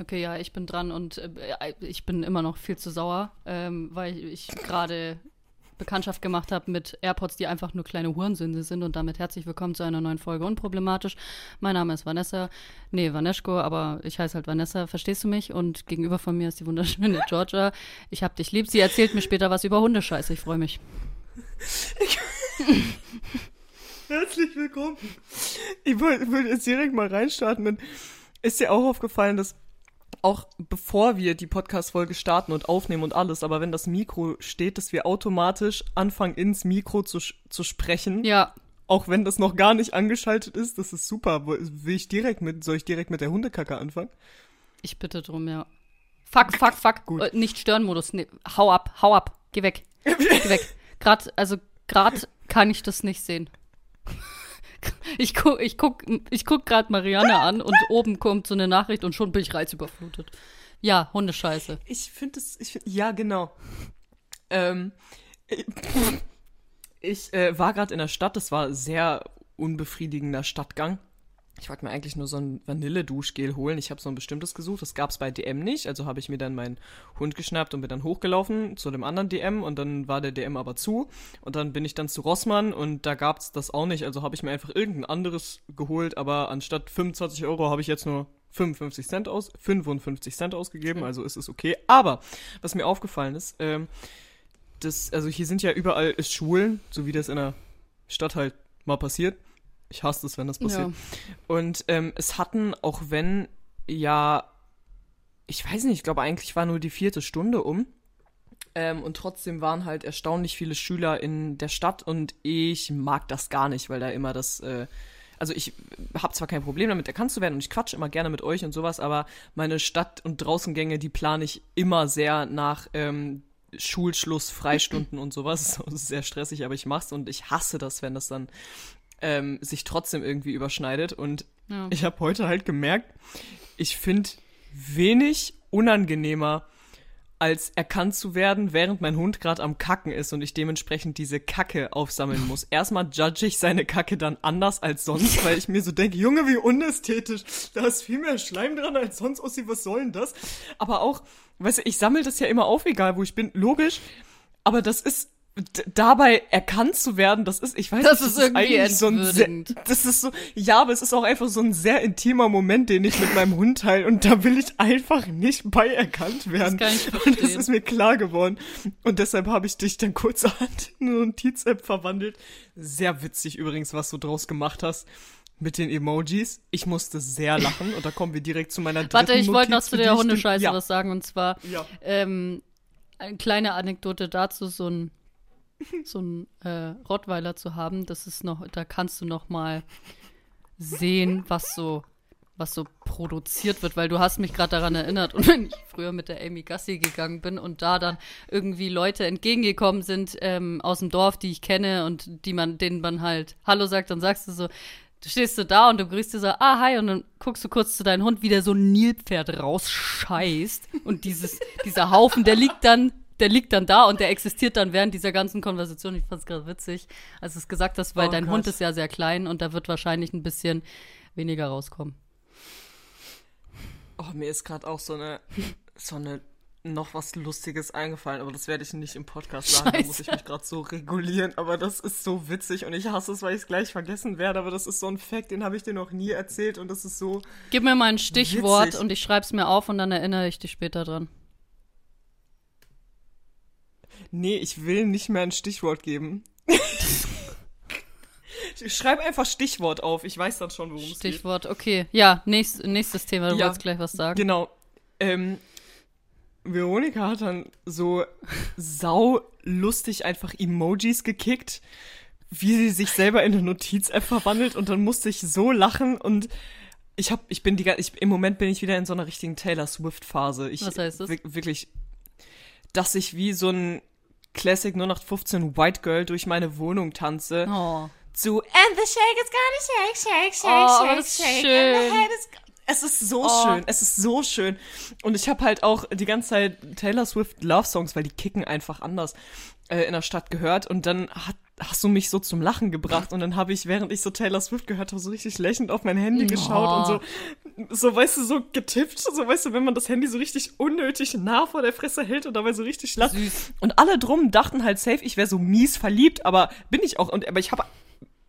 Okay, ja, ich bin dran und äh, ich bin immer noch viel zu sauer, ähm, weil ich gerade Bekanntschaft gemacht habe mit AirPods, die einfach nur kleine Hurensünde sind und damit herzlich willkommen zu einer neuen Folge Unproblematisch. Mein Name ist Vanessa, nee, Vaneschko, aber ich heiße halt Vanessa, verstehst du mich? Und gegenüber von mir ist die wunderschöne Georgia. Ich hab dich lieb. Sie erzählt mir später was über Hundescheiße. Ich freue mich. Herzlich willkommen. Ich wollte würd jetzt direkt mal reinstarten. Ist dir auch aufgefallen, dass auch bevor wir die Podcast-Folge starten und aufnehmen und alles, aber wenn das Mikro steht, dass wir automatisch anfangen, ins Mikro zu, zu sprechen. Ja. Auch wenn das noch gar nicht angeschaltet ist, das ist super. Will ich direkt mit, soll ich direkt mit der Hundekacke anfangen? Ich bitte drum, ja. Fuck, fuck, fuck. Gut. Äh, nicht Störenmodus. Nee, hau ab, hau ab. Geh weg. Geh weg. Grad, also grad kann ich das nicht sehen. Ich guck, ich guck, ich guck gerade Marianne an und oben kommt so eine Nachricht und schon bin ich reizüberflutet. Ja, Hundescheiße. Ich finde es, ich find, ja, genau. Ähm, ich äh, war gerade in der Stadt, das war sehr unbefriedigender Stadtgang. Ich wollte mir eigentlich nur so ein Vanille-Duschgel holen. Ich habe so ein bestimmtes gesucht. Das gab es bei DM nicht. Also habe ich mir dann meinen Hund geschnappt und bin dann hochgelaufen zu dem anderen DM und dann war der DM aber zu. Und dann bin ich dann zu Rossmann und da gab es das auch nicht. Also habe ich mir einfach irgendein anderes geholt. Aber anstatt 25 Euro habe ich jetzt nur 55 Cent aus, 55 Cent ausgegeben. Also ist es okay. Aber was mir aufgefallen ist, ähm, das, also hier sind ja überall Schulen, so wie das in der Stadt halt mal passiert. Ich hasse es, wenn das passiert. Ja. Und ähm, es hatten, auch wenn ja, ich weiß nicht, ich glaube eigentlich war nur die vierte Stunde um. Ähm, und trotzdem waren halt erstaunlich viele Schüler in der Stadt und ich mag das gar nicht, weil da immer das, äh, also ich habe zwar kein Problem damit, erkannt zu werden und ich quatsche immer gerne mit euch und sowas, aber meine Stadt- und Draußengänge, die plane ich immer sehr nach ähm, Schulschluss, Freistunden und sowas. Das ist sehr stressig, aber ich mach's und ich hasse das, wenn das dann ähm, sich trotzdem irgendwie überschneidet. Und ja. ich habe heute halt gemerkt, ich finde wenig unangenehmer, als erkannt zu werden, während mein Hund gerade am Kacken ist und ich dementsprechend diese Kacke aufsammeln muss. Erstmal judge ich seine Kacke dann anders als sonst, weil ich mir so denke, Junge, wie unästhetisch. Da ist viel mehr Schleim dran als sonst. Ossi, was soll denn das? Aber auch, weißt du, ich sammle das ja immer auf, egal wo ich bin. Logisch. Aber das ist dabei erkannt zu werden, das ist, ich weiß das nicht, ist das ist irgendwie so ein sehr, das ist so, ja, aber es ist auch einfach so ein sehr intimer Moment, den ich mit meinem Hund teile und da will ich einfach nicht bei erkannt werden. Das kann ich und das ist mir klar geworden und deshalb habe ich dich dann kurzerhand in eine Notiz-App verwandelt. Sehr witzig übrigens, was du draus gemacht hast mit den Emojis. Ich musste sehr lachen und da kommen wir direkt zu meiner dritten Warte, ich wollte noch zu der Hundescheiße ja. was sagen und zwar ja. ähm, eine kleine Anekdote dazu, so ein so einen äh, Rottweiler zu haben, das ist noch, da kannst du noch mal sehen, was so was so produziert wird, weil du hast mich gerade daran erinnert und wenn ich früher mit der Amy Gassi gegangen bin und da dann irgendwie Leute entgegengekommen sind ähm, aus dem Dorf, die ich kenne und die man, denen man halt Hallo sagt, dann sagst du so, du stehst du da und du grüßt dir so, ah, hi, und dann guckst du kurz zu deinem Hund, wie der so ein Nilpferd rausscheißt und dieses, dieser Haufen, der liegt dann der liegt dann da und der existiert dann während dieser ganzen Konversation. Ich fand es gerade witzig, als du es gesagt hast, weil oh, dein Gott. Hund ist ja sehr klein und da wird wahrscheinlich ein bisschen weniger rauskommen. Oh, mir ist gerade auch so eine, so eine noch was Lustiges eingefallen, aber das werde ich nicht im Podcast sagen. Scheiße. Da muss ich mich gerade so regulieren. Aber das ist so witzig und ich hasse es, weil ich es gleich vergessen werde. Aber das ist so ein Fact, den habe ich dir noch nie erzählt und das ist so. Gib mir mal ein Stichwort witzig. und ich schreibe es mir auf und dann erinnere ich dich später dran. Nee, ich will nicht mehr ein Stichwort geben. Schreib einfach Stichwort auf, ich weiß dann schon, worum es geht. Stichwort, okay. Ja, nächst, nächstes Thema, du ja, wolltest gleich was sagen. Genau. Ähm, Veronika hat dann so sau lustig einfach Emojis gekickt, wie sie sich selber in eine Notiz-App verwandelt und dann musste ich so lachen und ich hab, ich bin die, ich, im Moment bin ich wieder in so einer richtigen Taylor Swift-Phase. Was heißt das? Wirklich, dass ich wie so ein Classic 0815 White Girl durch meine Wohnung tanze. Oh. Zu And the shake is gonna shake, shake, shake, oh, shake, shake. Schön. And the head is Es ist so oh. schön, es ist so schön. Und ich habe halt auch die ganze Zeit Taylor Swift Love Songs, weil die kicken einfach anders äh, in der Stadt gehört. Und dann hat, hast du mich so zum Lachen gebracht. Und dann habe ich, während ich so Taylor Swift gehört habe, so richtig lächelnd auf mein Handy geschaut oh. und so, so, weißt du, so getippt. So, weißt du, wenn man das Handy so richtig unnötig nah vor der Fresse hält und dabei so richtig lacht. Süß. Und alle drum dachten halt safe, ich wäre so mies verliebt, aber bin ich auch. Und, aber ich habe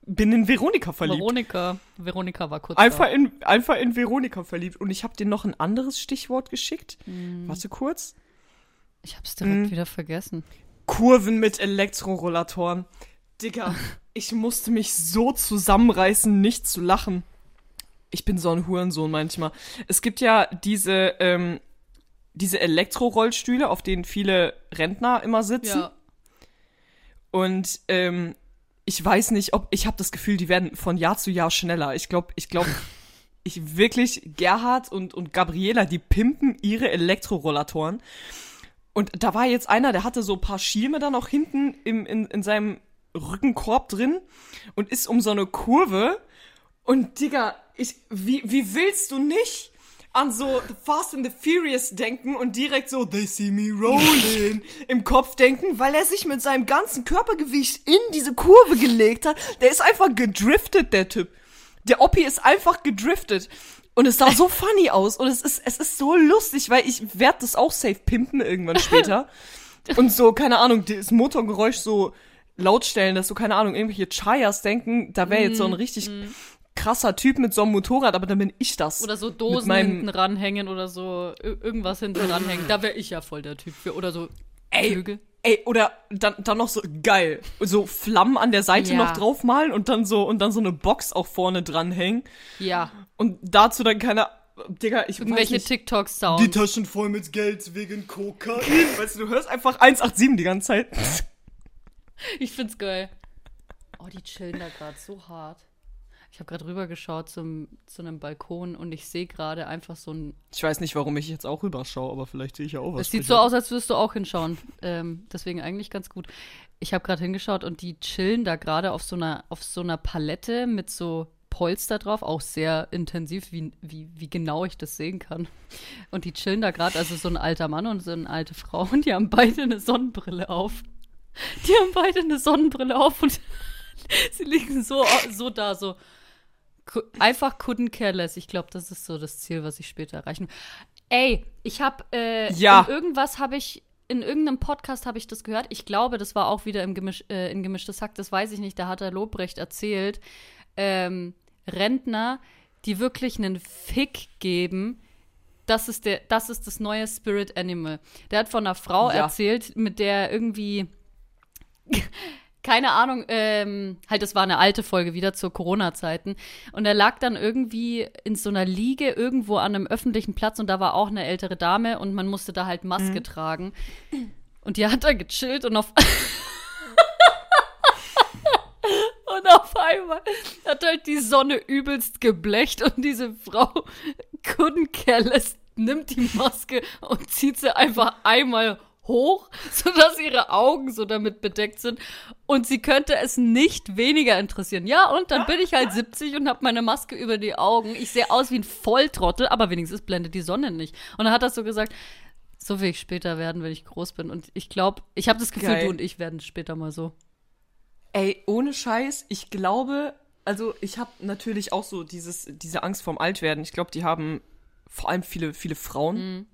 bin in Veronika verliebt. Veronika. Veronika war kurz. Einfach da. in, einfach in Veronika verliebt. Und ich habe dir noch ein anderes Stichwort geschickt. Mm. Warte kurz. Ich hab's direkt mm. wieder vergessen. Kurven mit Elektrorollatoren. Digga, ich musste mich so zusammenreißen, nicht zu lachen. Ich bin so ein Hurensohn manchmal. Es gibt ja diese, ähm, diese Elektrorollstühle, auf denen viele Rentner immer sitzen. Ja. Und ähm, ich weiß nicht, ob ich habe das Gefühl, die werden von Jahr zu Jahr schneller. Ich glaube, ich glaube, ich wirklich Gerhard und und Gabriela, die pimpen ihre Elektrorollatoren. Und da war jetzt einer, der hatte so ein paar Schirme dann auch hinten im, in, in seinem Rückenkorb drin und ist um so eine Kurve. Und Digga, ich, wie, wie willst du nicht an so The Fast and the Furious denken und direkt so They see me rolling im Kopf denken, weil er sich mit seinem ganzen Körpergewicht in diese Kurve gelegt hat. Der ist einfach gedriftet, der Typ. Der Oppi ist einfach gedriftet. Und es sah so funny aus und es ist, es ist so lustig, weil ich werde das auch safe pimpen irgendwann später. und so, keine Ahnung, das Motorgeräusch so lautstellen, dass so, keine Ahnung, irgendwelche Chayas denken, da wäre jetzt so ein mm, richtig mm krasser Typ mit so einem Motorrad, aber dann bin ich das. Oder so Dosen meinem... hinten ranhängen oder so irgendwas hinten ranhängen. Da wäre ich ja voll der Typ für. Oder so ey, Flügel. Ey, oder dann, dann noch so geil. So Flammen an der Seite ja. noch draufmalen und dann so und dann so eine Box auch vorne dranhängen. Ja. Und dazu dann keine Digga, ich Irgendwelche TikTok-Sounds. Die Taschen voll mit Geld wegen Kokain. weißt du, du hörst einfach 187 die ganze Zeit. ich find's geil. Oh, die chillen da gerade so hart. Ich habe gerade rübergeschaut zum, zu einem Balkon und ich sehe gerade einfach so ein. Ich weiß nicht, warum ich jetzt auch rüberschaue, aber vielleicht sehe ich ja auch was. Es sieht so aus, als würdest du auch hinschauen. Ähm, deswegen eigentlich ganz gut. Ich habe gerade hingeschaut und die chillen da gerade auf so einer auf so einer Palette mit so Polster drauf, auch sehr intensiv, wie, wie, wie genau ich das sehen kann. Und die chillen da gerade, also so ein alter Mann und so eine alte Frau, und die haben beide eine Sonnenbrille auf. Die haben beide eine Sonnenbrille auf und sie liegen so, so da, so einfach couldn't care less. Ich glaube, das ist so das Ziel, was ich später erreichen. Ey, ich habe äh, ja. irgendwas habe ich in irgendeinem Podcast habe ich das gehört. Ich glaube, das war auch wieder im Gemisch, äh, in gemischtes Hack. Das weiß ich nicht. Da hat der Lobrecht erzählt, ähm, Rentner, die wirklich einen Fick geben. Das ist der, das ist das neue Spirit Animal. Der hat von einer Frau ja. erzählt, mit der irgendwie keine Ahnung, ähm, halt, das war eine alte Folge wieder zur Corona-Zeiten. Und er lag dann irgendwie in so einer Liege irgendwo an einem öffentlichen Platz und da war auch eine ältere Dame und man musste da halt Maske mhm. tragen. Und die hat da gechillt und auf. und auf einmal hat halt die Sonne übelst geblecht und diese Frau couldn't care less, nimmt die Maske und zieht sie einfach einmal hoch, sodass ihre Augen so damit bedeckt sind. Und sie könnte es nicht weniger interessieren. Ja, und dann bin ich halt 70 und habe meine Maske über die Augen. Ich sehe aus wie ein Volltrottel, aber wenigstens blendet die Sonne nicht. Und dann hat er so gesagt, so will ich später werden, wenn ich groß bin. Und ich glaube, ich habe das Gefühl, Geil. du und ich werden später mal so. Ey, ohne Scheiß, ich glaube, also ich habe natürlich auch so dieses, diese Angst vorm Altwerden. Ich glaube, die haben vor allem viele, viele Frauen. Mhm.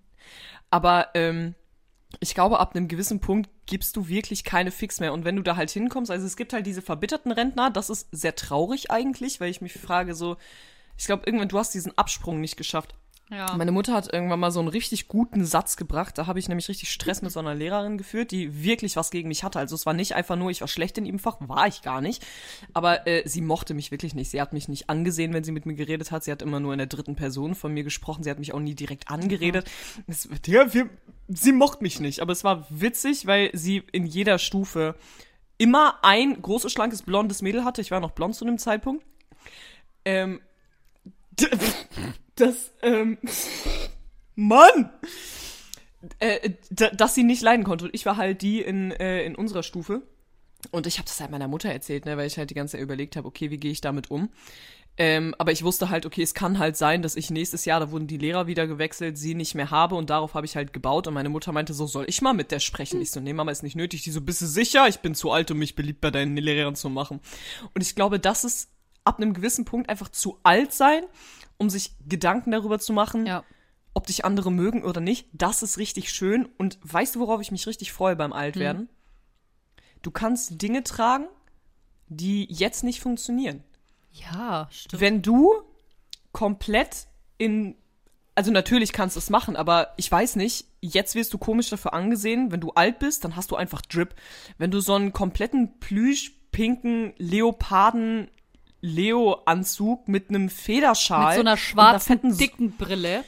Aber ähm, ich glaube, ab einem gewissen Punkt gibst du wirklich keine Fix mehr. Und wenn du da halt hinkommst, also es gibt halt diese verbitterten Rentner, das ist sehr traurig eigentlich, weil ich mich frage so, ich glaube, irgendwann, du hast diesen Absprung nicht geschafft. Ja. Meine Mutter hat irgendwann mal so einen richtig guten Satz gebracht. Da habe ich nämlich richtig Stress mit so einer Lehrerin geführt, die wirklich was gegen mich hatte. Also es war nicht einfach nur, ich war schlecht in ihrem Fach, war ich gar nicht. Aber äh, sie mochte mich wirklich nicht. Sie hat mich nicht angesehen, wenn sie mit mir geredet hat. Sie hat immer nur in der dritten Person von mir gesprochen. Sie hat mich auch nie direkt angeredet. Es, ja, wir, sie mochte mich nicht. Aber es war witzig, weil sie in jeder Stufe immer ein großes, schlankes, blondes Mädel hatte. Ich war noch blond zu dem Zeitpunkt. Ähm, dass, ähm, Mann! Äh, dass sie nicht leiden konnte. Und ich war halt die in, äh, in unserer Stufe. Und ich habe das halt meiner Mutter erzählt, ne, weil ich halt die ganze Zeit überlegt habe, okay, wie gehe ich damit um? Ähm, aber ich wusste halt, okay, es kann halt sein, dass ich nächstes Jahr, da wurden die Lehrer wieder gewechselt, sie nicht mehr habe und darauf habe ich halt gebaut und meine Mutter meinte so, soll ich mal mit der sprechen? Ich so, nee, Mama, ist nicht nötig. Die so, bist du sicher? Ich bin zu alt, um mich beliebt bei deinen Lehrern zu machen. Und ich glaube, das ist ab einem gewissen Punkt einfach zu alt sein, um sich Gedanken darüber zu machen, ja. ob dich andere mögen oder nicht. Das ist richtig schön. Und weißt du, worauf ich mich richtig freue beim Altwerden? Hm. Du kannst Dinge tragen, die jetzt nicht funktionieren. Ja, stimmt. Wenn du komplett in also natürlich kannst du es machen, aber ich weiß nicht, jetzt wirst du komisch dafür angesehen, wenn du alt bist, dann hast du einfach Drip. Wenn du so einen kompletten plüschpinken Leoparden Leo-Anzug mit einem Federschal. Mit so einer schwarzen, dicken Brille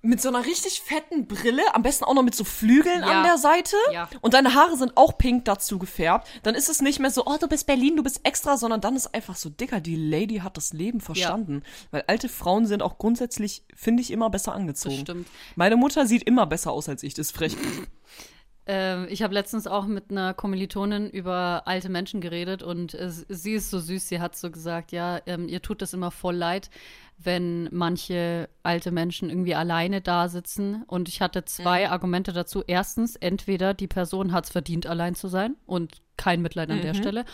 mit so einer richtig fetten Brille, am besten auch noch mit so Flügeln ja. an der Seite. Ja. Und deine Haare sind auch pink dazu gefärbt. Dann ist es nicht mehr so, oh, du bist Berlin, du bist extra, sondern dann ist einfach so, dicker, die Lady hat das Leben verstanden. Ja. Weil alte Frauen sind auch grundsätzlich, finde ich, immer besser angezogen. Das stimmt. Meine Mutter sieht immer besser aus als ich, das ist frech. Ähm, ich habe letztens auch mit einer Kommilitonin über alte Menschen geredet und äh, sie ist so süß, sie hat so gesagt, ja, ähm, ihr tut das immer voll leid, wenn manche alte Menschen irgendwie alleine da sitzen. Und ich hatte zwei mhm. Argumente dazu. Erstens, entweder die Person hat es verdient, allein zu sein und kein Mitleid an mhm. der Stelle.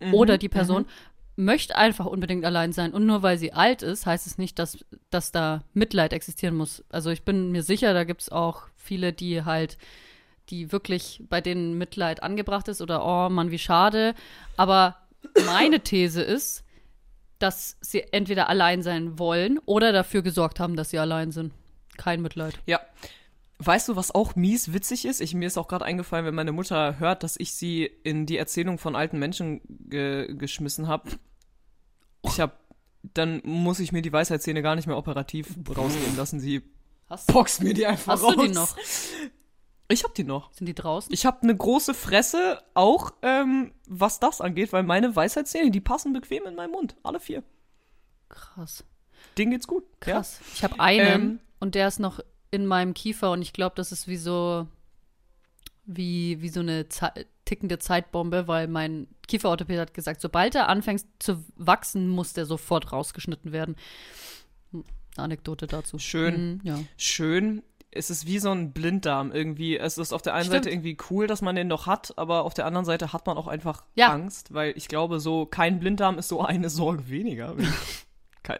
Mhm. Oder die Person mhm. möchte einfach unbedingt allein sein. Und nur weil sie alt ist, heißt es nicht, dass, dass da Mitleid existieren muss. Also ich bin mir sicher, da gibt es auch viele, die halt die wirklich bei denen Mitleid angebracht ist oder oh Mann, wie schade. Aber meine These ist, dass sie entweder allein sein wollen oder dafür gesorgt haben, dass sie allein sind. Kein Mitleid. Ja. Weißt du, was auch mies witzig ist? Ich, mir ist auch gerade eingefallen, wenn meine Mutter hört, dass ich sie in die Erzählung von alten Menschen ge geschmissen habe. Ich habe, dann muss ich mir die Weisheitszähne gar nicht mehr operativ rausgehen lassen. Sie Hast boxt mir die einfach hast raus. Hast du die noch? Ich hab die noch. Sind die draußen? Ich hab eine große Fresse, auch ähm, was das angeht, weil meine Weisheitszähne, die passen bequem in meinen Mund. Alle vier. Krass. Ding geht's gut. Krass. Ja. Ich habe einen ähm, und der ist noch in meinem Kiefer und ich glaube, das ist wie so wie, wie so eine Ze tickende Zeitbombe, weil mein Kieferorthopäd hat gesagt, sobald er anfängt zu wachsen, muss der sofort rausgeschnitten werden. Eine Anekdote dazu. Schön. Mhm, ja. Schön es ist wie so ein Blinddarm irgendwie. Es ist auf der einen Stimmt. Seite irgendwie cool, dass man den noch hat, aber auf der anderen Seite hat man auch einfach ja. Angst, weil ich glaube, so kein Blinddarm ist so eine Sorge weniger.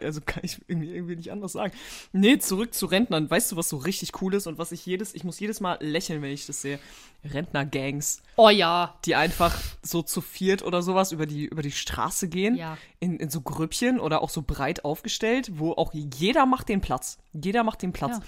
also kann ich irgendwie, irgendwie nicht anders sagen. Nee, zurück zu Rentnern. Weißt du, was so richtig cool ist und was ich jedes, ich muss jedes Mal lächeln, wenn ich das sehe. Rentner-Gangs. Oh ja. Die einfach so zu viert oder sowas über die, über die Straße gehen. Ja. In, in so Grüppchen oder auch so breit aufgestellt, wo auch jeder macht den Platz. Jeder macht den Platz. Ja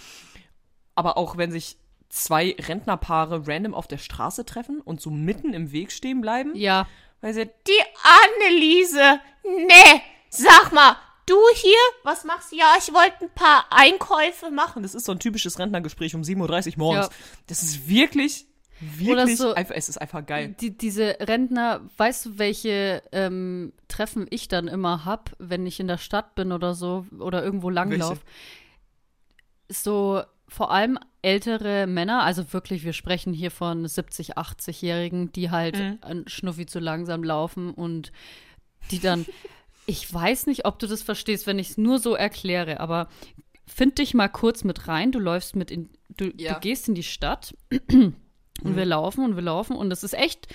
aber auch wenn sich zwei Rentnerpaare random auf der Straße treffen und so mitten im Weg stehen bleiben. Ja. Weil sie, die Anneliese, nee, sag mal, du hier, was machst du? Ja, ich wollte ein paar Einkäufe machen. Das ist so ein typisches Rentnergespräch um 7.30 Uhr morgens. Ja. Das ist wirklich, wirklich, so, einfach, es ist einfach geil. Die, diese Rentner, weißt du, welche ähm, Treffen ich dann immer hab, wenn ich in der Stadt bin oder so, oder irgendwo langlaufe? So, vor allem ältere Männer, also wirklich, wir sprechen hier von 70, 80-Jährigen, die halt mhm. Schnuffi zu langsam laufen und die dann, ich weiß nicht, ob du das verstehst, wenn ich es nur so erkläre, aber find dich mal kurz mit rein, du läufst mit in, du, ja. du gehst in die Stadt und mhm. wir laufen und wir laufen und es ist echt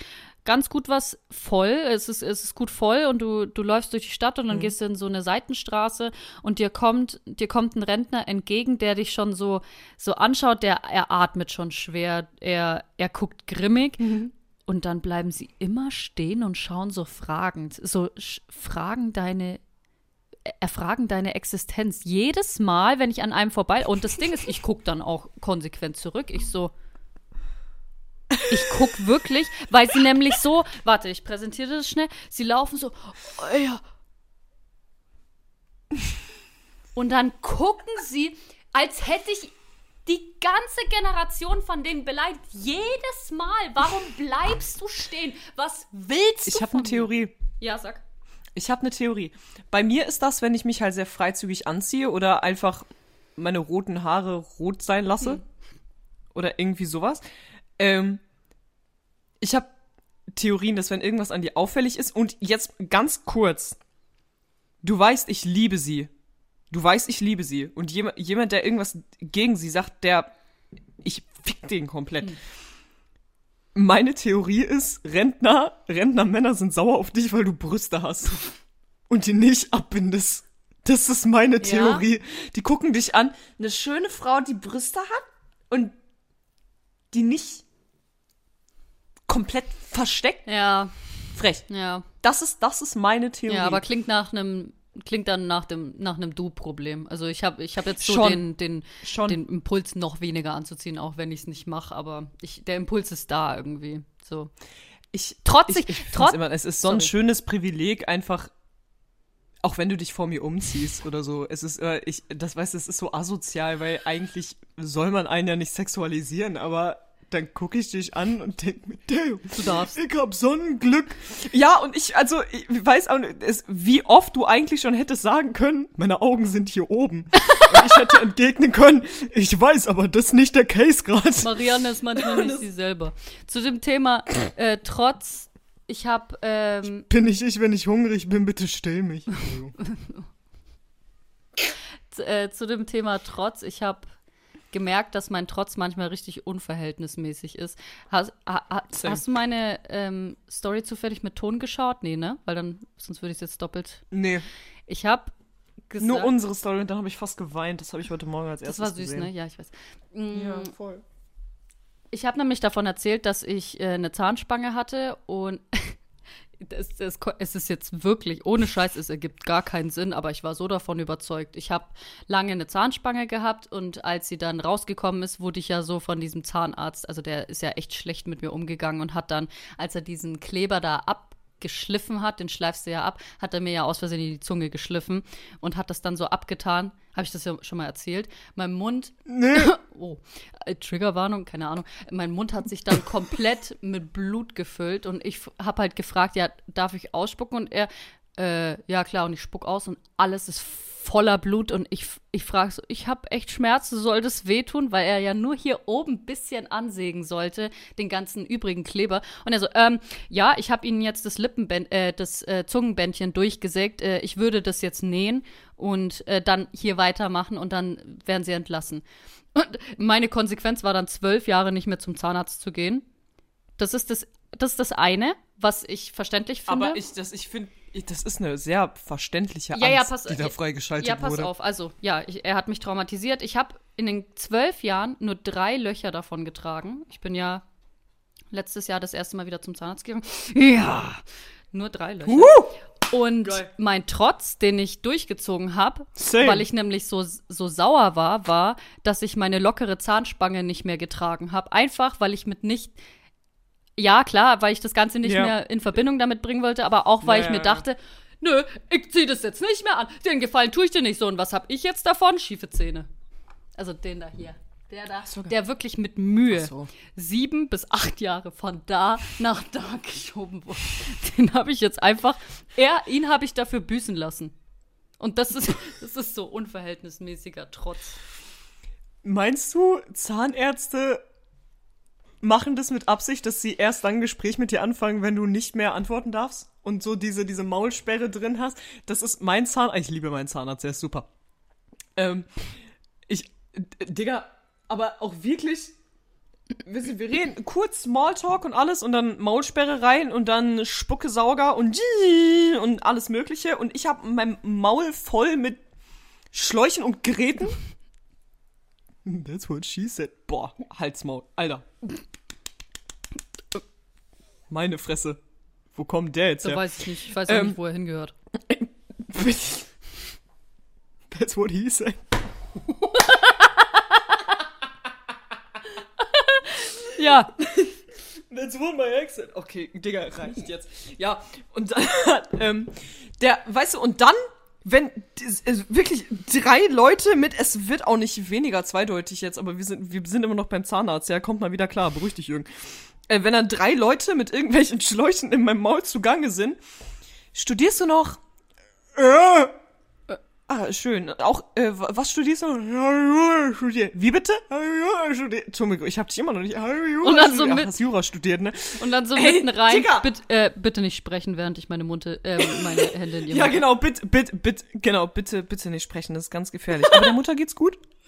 ganz gut was voll. Es ist, es ist gut voll und du, du läufst durch die Stadt und dann mhm. gehst du in so eine Seitenstraße und dir kommt, dir kommt ein Rentner entgegen, der dich schon so, so anschaut, der, er atmet schon schwer, er, er guckt grimmig. Mhm. Und dann bleiben sie immer stehen und schauen so fragend, so fragen deine, erfragen deine Existenz. Jedes Mal, wenn ich an einem vorbei, und das Ding ist, ich gucke dann auch konsequent zurück. Ich so, ich guck wirklich, weil sie nämlich so, warte, ich präsentiere das schnell. Sie laufen so, oh ja. Und dann gucken sie, als hätte ich die ganze Generation von denen beleidigt. Jedes Mal. Warum bleibst du stehen? Was willst du? Ich habe eine Theorie. Ja, sag. Ich habe eine Theorie. Bei mir ist das, wenn ich mich halt sehr freizügig anziehe oder einfach meine roten Haare rot sein lasse. Hm. Oder irgendwie sowas. Ähm, ich habe Theorien, dass wenn irgendwas an dir auffällig ist und jetzt ganz kurz, du weißt, ich liebe sie. Du weißt, ich liebe sie. Und jemand, jemand der irgendwas gegen sie sagt, der, ich fick den komplett. Hm. Meine Theorie ist, Rentner, Rentnermänner sind sauer auf dich, weil du Brüste hast. Und die nicht abbindest. Das ist meine Theorie. Ja. Die gucken dich an. Eine schöne Frau, die Brüste hat und die nicht komplett versteckt. Ja. Frech. Ja. Das ist, das ist meine Theorie. Ja, aber klingt nach einem klingt dann nach dem nach einem Du-Problem. Also ich habe ich habe jetzt so Schon. den den Schon. den Impuls noch weniger anzuziehen, auch wenn ich es nicht mache, aber ich, der Impuls ist da irgendwie. So. Ich trotzig. Ich, ich trotz immer, es ist so sorry. ein schönes Privileg einfach auch wenn du dich vor mir umziehst oder so, es ist, äh, ich, das weißt, es ist so asozial, weil eigentlich soll man einen ja nicht sexualisieren, aber dann gucke ich dich an und denke mir, damn, du darfst. Ich hab Sonnenglück. Ja, und ich, also, ich weiß auch nicht, es, wie oft du eigentlich schon hättest sagen können, meine Augen sind hier oben. und ich hätte entgegnen können, ich weiß, aber das ist nicht der Case gerade. Marianne ist manchmal nicht sie selber. Zu dem Thema, äh, trotz ich habe. Ähm, bin ich ich, wenn ich hungrig bin, bitte still mich. zu, äh, zu dem Thema Trotz, ich habe gemerkt, dass mein Trotz manchmal richtig unverhältnismäßig ist. Hast, ha, hast du meine ähm, Story zufällig mit Ton geschaut? Nee, ne? Weil dann, sonst würde ich es jetzt doppelt. Nee. Ich habe gesagt. Nur unsere Story und dann habe ich fast geweint. Das habe ich heute Morgen als erstes gesehen. Das war süß, gesehen. ne? Ja, ich weiß. Mm, ja, voll. Ich habe nämlich davon erzählt, dass ich äh, eine Zahnspange hatte und das, das, es ist jetzt wirklich, ohne Scheiß, es ergibt gar keinen Sinn, aber ich war so davon überzeugt. Ich habe lange eine Zahnspange gehabt und als sie dann rausgekommen ist, wurde ich ja so von diesem Zahnarzt, also der ist ja echt schlecht mit mir umgegangen und hat dann, als er diesen Kleber da ab geschliffen hat, den schleifst du ja ab, hat er mir ja aus Versehen in die Zunge geschliffen und hat das dann so abgetan. Habe ich das ja schon mal erzählt? Mein Mund. Nee. oh, äh, Triggerwarnung, keine Ahnung. Mein Mund hat sich dann komplett mit Blut gefüllt und ich habe halt gefragt, ja, darf ich ausspucken? Und er, äh, ja klar, und ich spuck aus und alles ist voller Blut und ich, ich frage so, ich habe echt Schmerzen, soll das wehtun? Weil er ja nur hier oben ein bisschen ansägen sollte, den ganzen übrigen Kleber. Und er so, ähm, ja, ich habe Ihnen jetzt das Lippenbänd, äh, das äh, Zungenbändchen durchgesägt, äh, ich würde das jetzt nähen und äh, dann hier weitermachen und dann werden Sie entlassen. Und meine Konsequenz war dann zwölf Jahre nicht mehr zum Zahnarzt zu gehen. Das ist das, das ist das eine, was ich verständlich finde. Aber ich, das, ich finde das ist eine sehr verständliche Angst, ja, ja, pass, die da freigeschaltet wurde. Ja, pass wurde. auf. Also, ja, ich, er hat mich traumatisiert. Ich habe in den zwölf Jahren nur drei Löcher davon getragen. Ich bin ja letztes Jahr das erste Mal wieder zum Zahnarzt gegangen. Ja, nur drei Löcher. Uh! Und Geil. mein Trotz, den ich durchgezogen habe, weil ich nämlich so, so sauer war, war, dass ich meine lockere Zahnspange nicht mehr getragen habe. Einfach, weil ich mit nicht ja, klar, weil ich das Ganze nicht ja. mehr in Verbindung damit bringen wollte, aber auch weil ja, ich mir dachte, nö, ich zieh das jetzt nicht mehr an. Den Gefallen tue ich dir nicht so. Und was hab ich jetzt davon? Schiefe Zähne. Also den da hier. Der da, so, der wirklich mit Mühe so. sieben bis acht Jahre von da nach da geschoben wurde. Den habe ich jetzt einfach, er, ihn habe ich dafür büßen lassen. Und das ist, das ist so unverhältnismäßiger Trotz. Meinst du, Zahnärzte machen das mit Absicht, dass sie erst dann ein Gespräch mit dir anfangen, wenn du nicht mehr antworten darfst und so diese, diese Maulsperre drin hast. Das ist mein Zahnarzt. Ich liebe meinen Zahnarzt, der ist super. Ähm, ich, Digga, aber auch wirklich, wir, wir reden kurz Smalltalk und alles und dann Maulsperre rein und dann Spuckesauger und und alles Mögliche und ich habe mein Maul voll mit Schläuchen und Geräten That's what she said. Boah, Halsmaul. Alter. Meine Fresse. Wo kommt der jetzt her? Da weiß ich nicht. Ich weiß ähm, nicht, wo er hingehört. That's what he said. ja. That's what my ex said. Okay, Digga, reicht jetzt. Ja, und dann, ähm, der, weißt du, und dann wenn wirklich drei Leute mit, es wird auch nicht weniger zweideutig jetzt, aber wir sind, wir sind immer noch beim Zahnarzt, ja, kommt mal wieder klar, beruhig dich, Jürgen. Äh, wenn dann drei Leute mit irgendwelchen Schläuchen in meinem Maul zugange sind, studierst du noch? Äh, Ah, schön. Auch, äh, was studierst du? Wie bitte? Entschuldigung, ich hab dich immer noch nicht. Und dann so mit, Ach, Jura studiert, ne? Und dann so Ey, mitten rein. Bitte, äh, bitte nicht sprechen, während ich meine Munde, äh, meine Hände in ihr Ja, genau, bitte, bitte, bitte, genau, bitte, bitte nicht sprechen, das ist ganz gefährlich. Aber der Mutter geht's gut?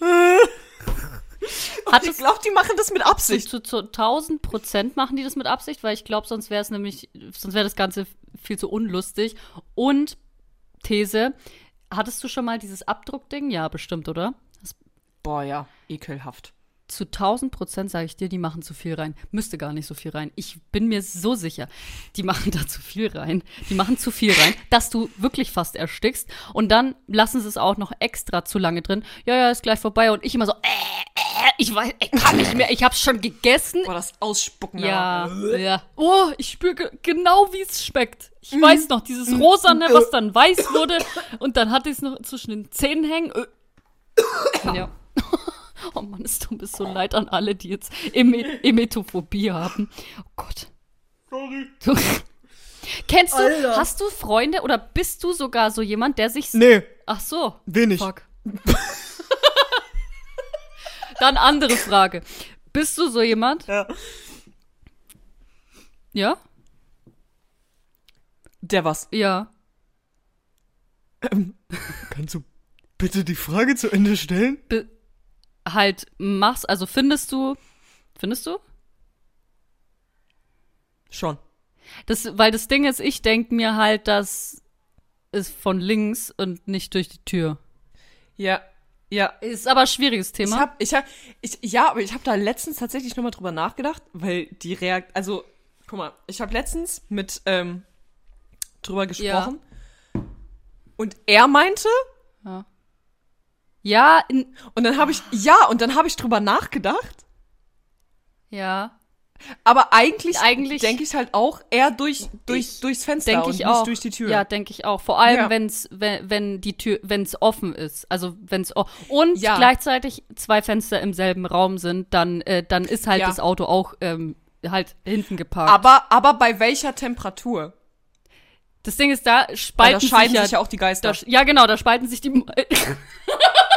Hat ich glaube, die machen das mit Absicht. Zu, zu, zu 1000 Prozent machen die das mit Absicht, weil ich glaube, sonst wäre es nämlich, sonst wäre das Ganze viel zu unlustig. Und These, Hattest du schon mal dieses Abdruckding? Ja, bestimmt, oder? Das Boah, ja, ekelhaft. Zu 1000 Prozent sage ich dir, die machen zu viel rein. Müsste gar nicht so viel rein. Ich bin mir so sicher, die machen da zu viel rein. Die machen zu viel rein, dass du wirklich fast erstickst. Und dann lassen sie es auch noch extra zu lange drin. Ja, ja, ist gleich vorbei. Und ich immer so, äh, äh, ich weiß, ich kann nicht mehr. Ich hab's schon gegessen. Boah, das Ausspucken. Ja, ja. Oh, ich spüre genau, wie es schmeckt. Ich mhm. weiß noch, dieses Rosane, was dann weiß wurde. Und dann hatte ich es noch zwischen den Zähnen hängen. ja. Oh Mann, es tut mir so leid an alle, die jetzt em Emetophobie haben. Oh Gott. Sorry. Du, kennst du, Alter. hast du Freunde oder bist du sogar so jemand, der sich. Nee. Ach so. Wenig. Fuck. Dann andere Frage. Bist du so jemand? Ja. Ja? Der was? Ja. Ähm, kannst du bitte die Frage zu Ende stellen? Be halt machst, also findest du, findest du? Schon. Das, weil das Ding ist, ich denke mir halt, das ist von links und nicht durch die Tür. Ja, ja. Ist aber ein schwieriges Thema. Ich hab, ich hab, ich, ja, aber ich habe da letztens tatsächlich nochmal drüber nachgedacht, weil die Reakt, also, guck mal, ich habe letztens mit, ähm, drüber gesprochen. Ja. Und er meinte. Ja. Ja. und dann habe ich, ja, und dann habe ich drüber nachgedacht. Ja. Aber eigentlich, eigentlich denke ich halt auch eher durch, durch, durchs Fenster denk ich und auch. nicht durch die Tür. Ja, denke ich auch. Vor allem, ja. wenn's, wenn, wenn die Tür, wenn es offen ist. Also wenn es und ja. gleichzeitig zwei Fenster im selben Raum sind, dann, äh, dann ist halt ja. das Auto auch ähm, halt hinten geparkt. Aber, aber bei welcher Temperatur? Das Ding ist, da spalten da scheiden sich, ja, sich ja auch die Geister. Da, ja, genau, da spalten sich die.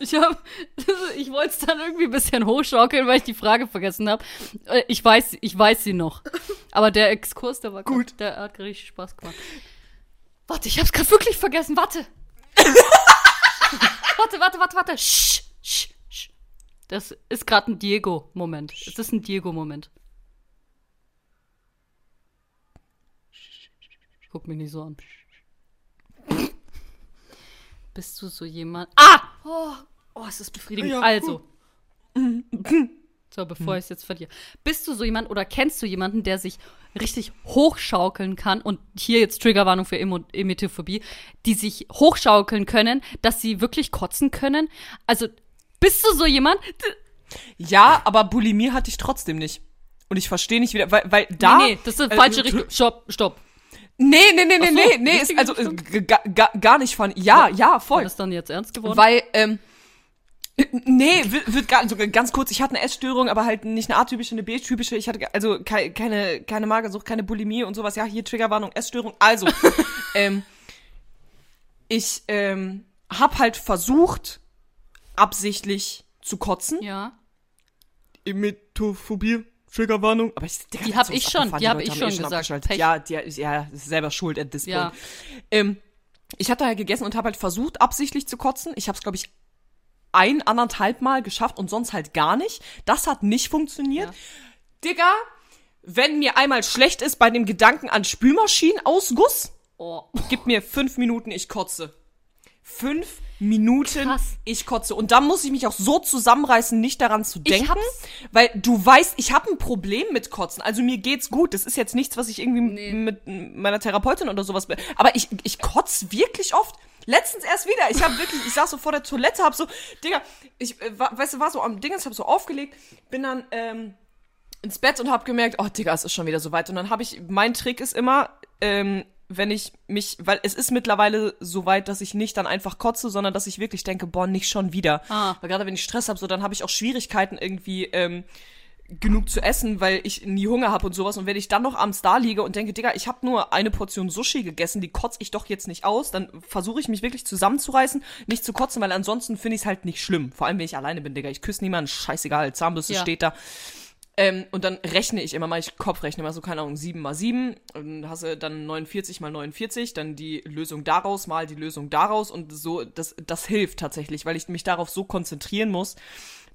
ich hab, ich wollte es dann irgendwie ein bisschen hochschaukeln, weil ich die Frage vergessen habe. Äh, ich weiß, ich weiß sie noch. Aber der Exkurs, der war gut. Der hat richtig Spaß gemacht. Warte, ich hab's gerade wirklich vergessen. Warte. warte, warte, warte, warte. Sch, sch. Das ist gerade ein Diego-Moment. Es ist ein Diego-Moment. Guck mich nicht so an. Bist du so jemand? Ah! Oh, oh es ist befriedigend. Ja. Also. So, bevor ich es jetzt verliere. Bist du so jemand oder kennst du jemanden, der sich richtig hochschaukeln kann? Und hier jetzt Triggerwarnung für Emetophobie, die sich hochschaukeln können, dass sie wirklich kotzen können? Also, bist du so jemand? Ja, aber Bulimie hatte ich trotzdem nicht. Und ich verstehe nicht wieder, weil, weil da. Nee, nee, das ist eine falsche äh, Richtung. Stopp, stopp. Nee, nee, nee, nee, so, nee, nee, ist, also äh, gar, gar nicht von. Ja, ja, voll. Ist das dann jetzt ernst geworden? Weil, ähm, Nee, wird, gar, also ganz kurz, ich hatte eine Essstörung, aber halt nicht eine A-typische, eine B-typische. Ich hatte also keine, keine, keine Magersucht, keine Bulimie und sowas. Ja, hier Triggerwarnung, Essstörung. Also, ähm, ich ähm, hab halt versucht, absichtlich zu kotzen. Ja. Emetophobie, Triggerwarnung. Aber ich, Digga, die habe ich schon, die habe ich schon gesagt. Pech. Ja, die, ja, selber schuld at this ja. point. Ähm, ich hatte halt gegessen und habe halt versucht, absichtlich zu kotzen. Ich habe es, glaube ich, ein, anderthalb Mal geschafft und sonst halt gar nicht. Das hat nicht funktioniert. Ja. Digga, wenn mir einmal schlecht ist bei dem Gedanken an Spülmaschinenausguss, oh. gib mir fünf Minuten, ich kotze. Fünf Minuten Krass. ich kotze. Und dann muss ich mich auch so zusammenreißen, nicht daran zu denken. Weil du weißt, ich habe ein Problem mit Kotzen. Also mir geht's gut. Das ist jetzt nichts, was ich irgendwie nee. mit meiner Therapeutin oder sowas. Aber ich, ich kotze wirklich oft. Letztens erst wieder. Ich habe wirklich, ich saß so vor der Toilette, hab so, Digga, ich, äh, weißt du, war so am Dingens, hab so aufgelegt, bin dann ähm, ins Bett und hab gemerkt, oh Digga, es ist schon wieder so weit. Und dann habe ich, mein Trick ist immer, ähm, wenn ich mich, weil es ist mittlerweile so weit, dass ich nicht dann einfach kotze, sondern dass ich wirklich denke, boah, nicht schon wieder. Ah. Weil gerade wenn ich Stress habe, so dann habe ich auch Schwierigkeiten irgendwie, ähm, genug zu essen, weil ich nie Hunger habe und sowas. Und wenn ich dann noch abends da liege und denke, Digga, ich habe nur eine Portion Sushi gegessen, die kotze ich doch jetzt nicht aus, dann versuche ich mich wirklich zusammenzureißen, nicht zu kotzen, weil ansonsten finde ich es halt nicht schlimm. Vor allem, wenn ich alleine bin, Digga. Ich küsse niemanden, scheißegal, Zahnbürste ja. steht da. Ähm, und dann rechne ich immer mal, ich Kopfrechne mal so, keine Ahnung, 7 mal 7, und hast du dann 49 mal 49, dann die Lösung daraus mal die Lösung daraus und so, das, das hilft tatsächlich, weil ich mich darauf so konzentrieren muss,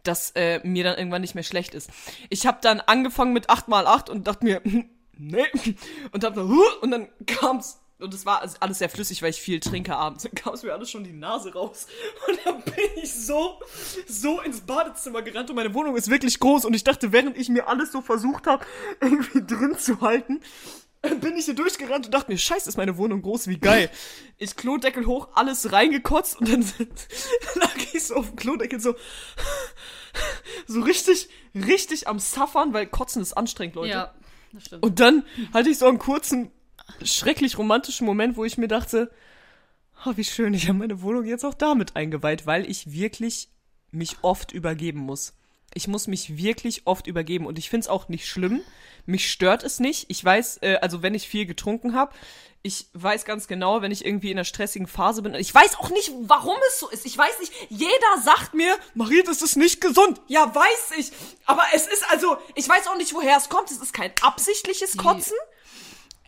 dass äh, mir dann irgendwann nicht mehr schlecht ist. Ich habe dann angefangen mit 8 mal 8 und dachte mir, nee, und hab dann, und dann kam's und es war alles sehr flüssig, weil ich viel trinke abends. Dann kam es mir alles schon die Nase raus. Und dann bin ich so, so ins Badezimmer gerannt und meine Wohnung ist wirklich groß. Und ich dachte, während ich mir alles so versucht habe, irgendwie drin zu halten, bin ich hier durchgerannt und dachte mir, scheiße, ist meine Wohnung groß, wie geil. Ich Klodeckel hoch, alles reingekotzt und dann lag ich so auf dem Klodeckel so, so richtig, richtig am Suffern, weil Kotzen ist anstrengend, Leute. Ja, das stimmt. Und dann hatte ich so einen kurzen, schrecklich romantischen Moment, wo ich mir dachte, oh, wie schön, ich habe meine Wohnung jetzt auch damit eingeweiht, weil ich wirklich mich oft übergeben muss. Ich muss mich wirklich oft übergeben und ich finde es auch nicht schlimm. Mich stört es nicht. Ich weiß, äh, also wenn ich viel getrunken habe, ich weiß ganz genau, wenn ich irgendwie in einer stressigen Phase bin. Ich weiß auch nicht, warum es so ist. Ich weiß nicht, jeder sagt mir, Marie, das ist nicht gesund. Ja, weiß ich. Aber es ist also, ich weiß auch nicht, woher es kommt. Es ist kein absichtliches Kotzen.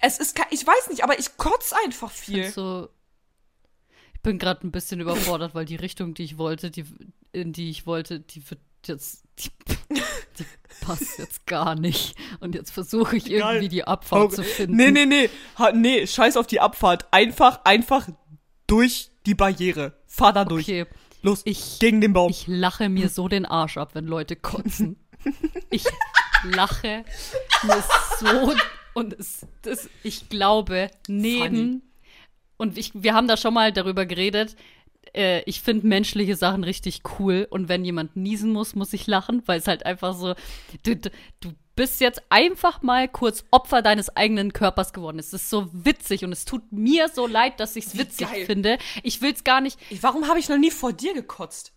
Es ist kein, ich weiß nicht, aber ich kotze einfach viel. So, ich bin gerade ein bisschen überfordert, weil die Richtung, die ich wollte, die, in die ich wollte, die wird jetzt, die, die passt jetzt gar nicht. Und jetzt versuche ich irgendwie Geil. die Abfahrt okay. zu finden. Nee, nee, nee. Ha, nee, scheiß auf die Abfahrt. Einfach, einfach durch die Barriere. Fahr da durch. Okay. Los, ich, gegen den Baum. Ich lache mir so den Arsch ab, wenn Leute kotzen. ich lache mir so und es, das, ich glaube, neben Funny. und ich, wir haben da schon mal darüber geredet, äh, ich finde menschliche Sachen richtig cool und wenn jemand niesen muss, muss ich lachen, weil es halt einfach so, du, du, du bist jetzt einfach mal kurz Opfer deines eigenen Körpers geworden. Es ist so witzig und es tut mir so leid, dass ich es witzig geil. finde. Ich will es gar nicht. Warum habe ich noch nie vor dir gekotzt?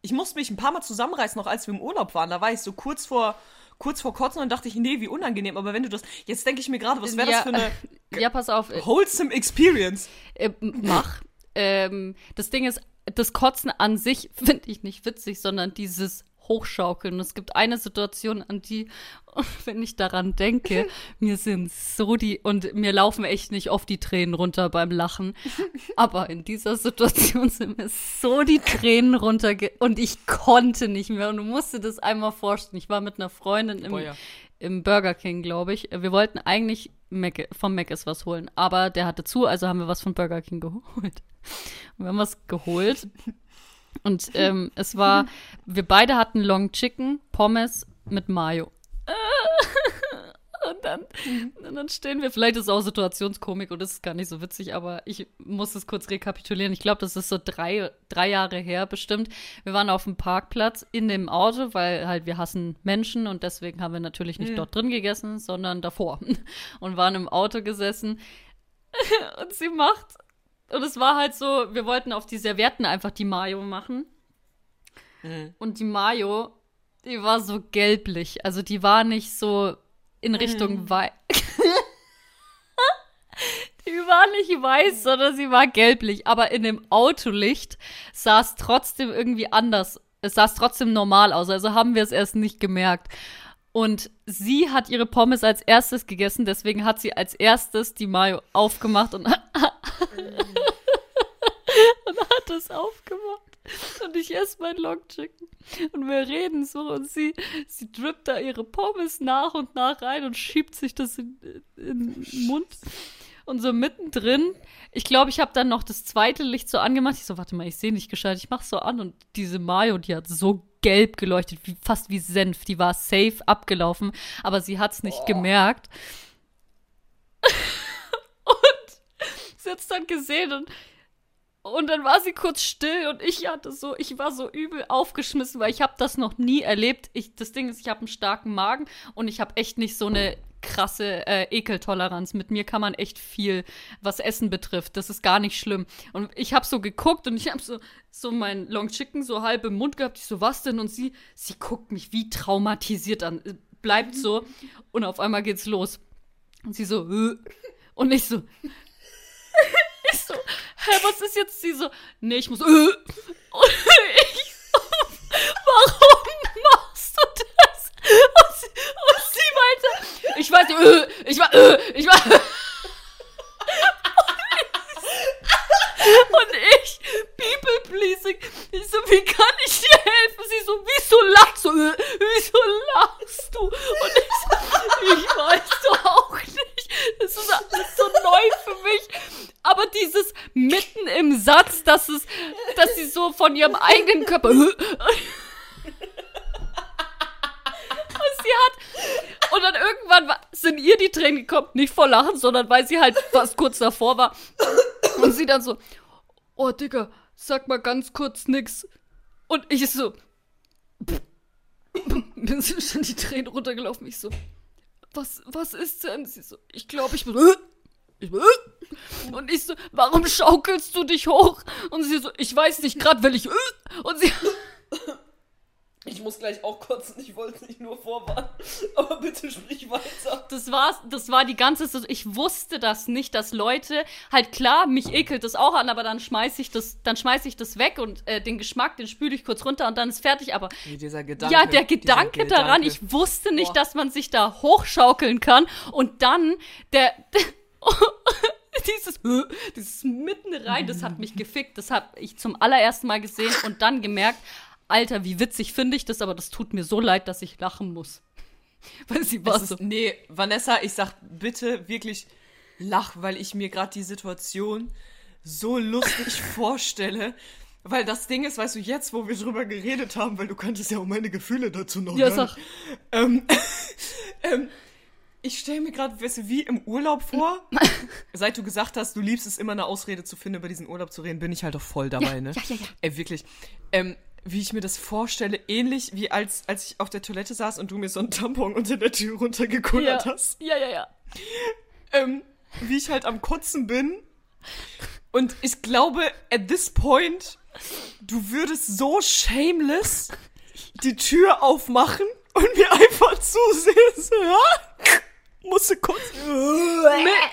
Ich musste mich ein paar Mal zusammenreißen, noch als wir im Urlaub waren. Da war ich so kurz vor kurz vor Kotzen und dachte ich, nee, wie unangenehm. Aber wenn du das, jetzt denke ich mir gerade, was wäre ja, das für eine ja, pass auf. wholesome Experience? Äh, mach ähm, das Ding ist, das Kotzen an sich finde ich nicht witzig, sondern dieses Hochschaukeln. Es gibt eine Situation, an die, wenn ich daran denke, mir sind so die, und mir laufen echt nicht oft die Tränen runter beim Lachen. Aber in dieser Situation sind mir so die Tränen runter und ich konnte nicht mehr. Und du musst das einmal vorstellen. Ich war mit einer Freundin im, oh ja. im Burger King, glaube ich. Wir wollten eigentlich Mac, vom Mac ist was holen. Aber der hatte zu, also haben wir was von Burger King geholt. Und wir haben was geholt. Und ähm, es war, wir beide hatten Long Chicken, Pommes mit Mayo. Und dann, und dann stehen wir, vielleicht ist es auch Situationskomik und das ist gar nicht so witzig, aber ich muss es kurz rekapitulieren. Ich glaube, das ist so drei, drei Jahre her bestimmt. Wir waren auf dem Parkplatz in dem Auto, weil halt wir hassen Menschen und deswegen haben wir natürlich nicht mhm. dort drin gegessen, sondern davor. Und waren im Auto gesessen und sie macht, und es war halt so, wir wollten auf die Servietten einfach die Mayo machen. Mhm. Und die Mayo, die war so gelblich. Also die war nicht so in Richtung mhm. weiß. die war nicht weiß, sondern sie war gelblich. Aber in dem Autolicht sah es trotzdem irgendwie anders. Es sah trotzdem normal aus. Also haben wir es erst nicht gemerkt. Und sie hat ihre Pommes als erstes gegessen, deswegen hat sie als erstes die Mayo aufgemacht und, und hat es aufgemacht. Und ich esse mein Long Chicken. Und wir reden so und sie, sie drippt da ihre Pommes nach und nach rein und schiebt sich das in, in den Mund. Und so mittendrin, ich glaube, ich habe dann noch das zweite Licht so angemacht. Ich so, warte mal, ich sehe nicht gescheit. Ich mach so an und diese Mayo, die hat so gelb geleuchtet, wie, fast wie Senf. Die war safe abgelaufen, aber sie hat's nicht oh. gemerkt. hat's dann gesehen und Und dann war sie kurz still und ich hatte so, ich war so übel aufgeschmissen, weil ich habe das noch nie erlebt. Ich, das Ding ist, ich habe einen starken Magen und ich habe echt nicht so eine krasse äh, Ekeltoleranz. Mit mir kann man echt viel, was Essen betrifft. Das ist gar nicht schlimm. Und ich habe so geguckt und ich habe so, so mein Long Chicken so halb im Mund gehabt. Ich so, was denn? Und sie, sie guckt mich wie traumatisiert an. Bleibt so. Und auf einmal geht's los. Und sie so, äh. und ich so, so, hä, was ist jetzt? Sie so, nee, ich muss, äh. Und ich so, warum machst du das? Und sie, und sie meinte, ich weiß, äh, ich war, äh, ich war. Und ich, people pleasing, ich so, wie kann ich dir helfen? Sie so, wieso lachst du? Äh, wieso lachst du? Und ich so, ich weiß doch auch nicht. Das ist alles so neu für mich. Aber dieses mitten im Satz, dass es, dass sie so von ihrem eigenen Körper. Hat. Und dann irgendwann sind ihr die Tränen gekommen, nicht vor Lachen, sondern weil sie halt fast kurz davor war. Und sie dann so, oh Digga, sag mal ganz kurz nix. Und ich so, mir sind schon die Tränen runtergelaufen. Ich so, was, was ist denn? Sie so, ich glaube, ich bin, ich bin, und ich so, warum schaukelst du dich hoch? Und sie so, ich weiß nicht, gerade will ich, und sie, ich muss gleich auch kotzen, ich wollte nicht nur vorwarnen. Aber bitte sprich weiter. Das war's, das war die ganze Ich wusste das nicht, dass Leute, halt klar, mich ekelt das auch an, aber dann schmeiß ich das, dann schmeiß ich das weg und äh, den Geschmack, den spüle ich kurz runter und dann ist fertig. Aber Wie dieser Gedanke, ja, der Gedanke daran, Gedanke. ich wusste nicht, Boah. dass man sich da hochschaukeln kann und dann der, der dieses, dieses mitten rein, das hat mich gefickt. Das habe ich zum allerersten Mal gesehen und dann gemerkt, Alter, wie witzig finde ich das, aber das tut mir so leid, dass ich lachen muss. Weil sie war so. nee, Vanessa, ich sag bitte wirklich lach, weil ich mir gerade die Situation so lustig vorstelle. Weil das Ding ist, weißt du, jetzt, wo wir drüber geredet haben, weil du kanntest ja auch meine Gefühle dazu noch. Ja, sag. Ähm, ähm, ich stelle mir gerade, weißt du, wie im Urlaub vor. Seit du gesagt hast, du liebst es immer eine Ausrede zu finden, über diesen Urlaub zu reden, bin ich halt auch voll dabei, ja, ne? Ja, ja, ja. Ey, wirklich. Ähm, wie ich mir das vorstelle, ähnlich wie als, als ich auf der Toilette saß und du mir so einen Tampon unter der Tür runtergekullert ja. hast. Ja, ja, ja. Ähm, wie ich halt am Kotzen bin. Und ich glaube, at this point, du würdest so shameless die Tür aufmachen und mir einfach zusehen. So, ja? Musste kurz.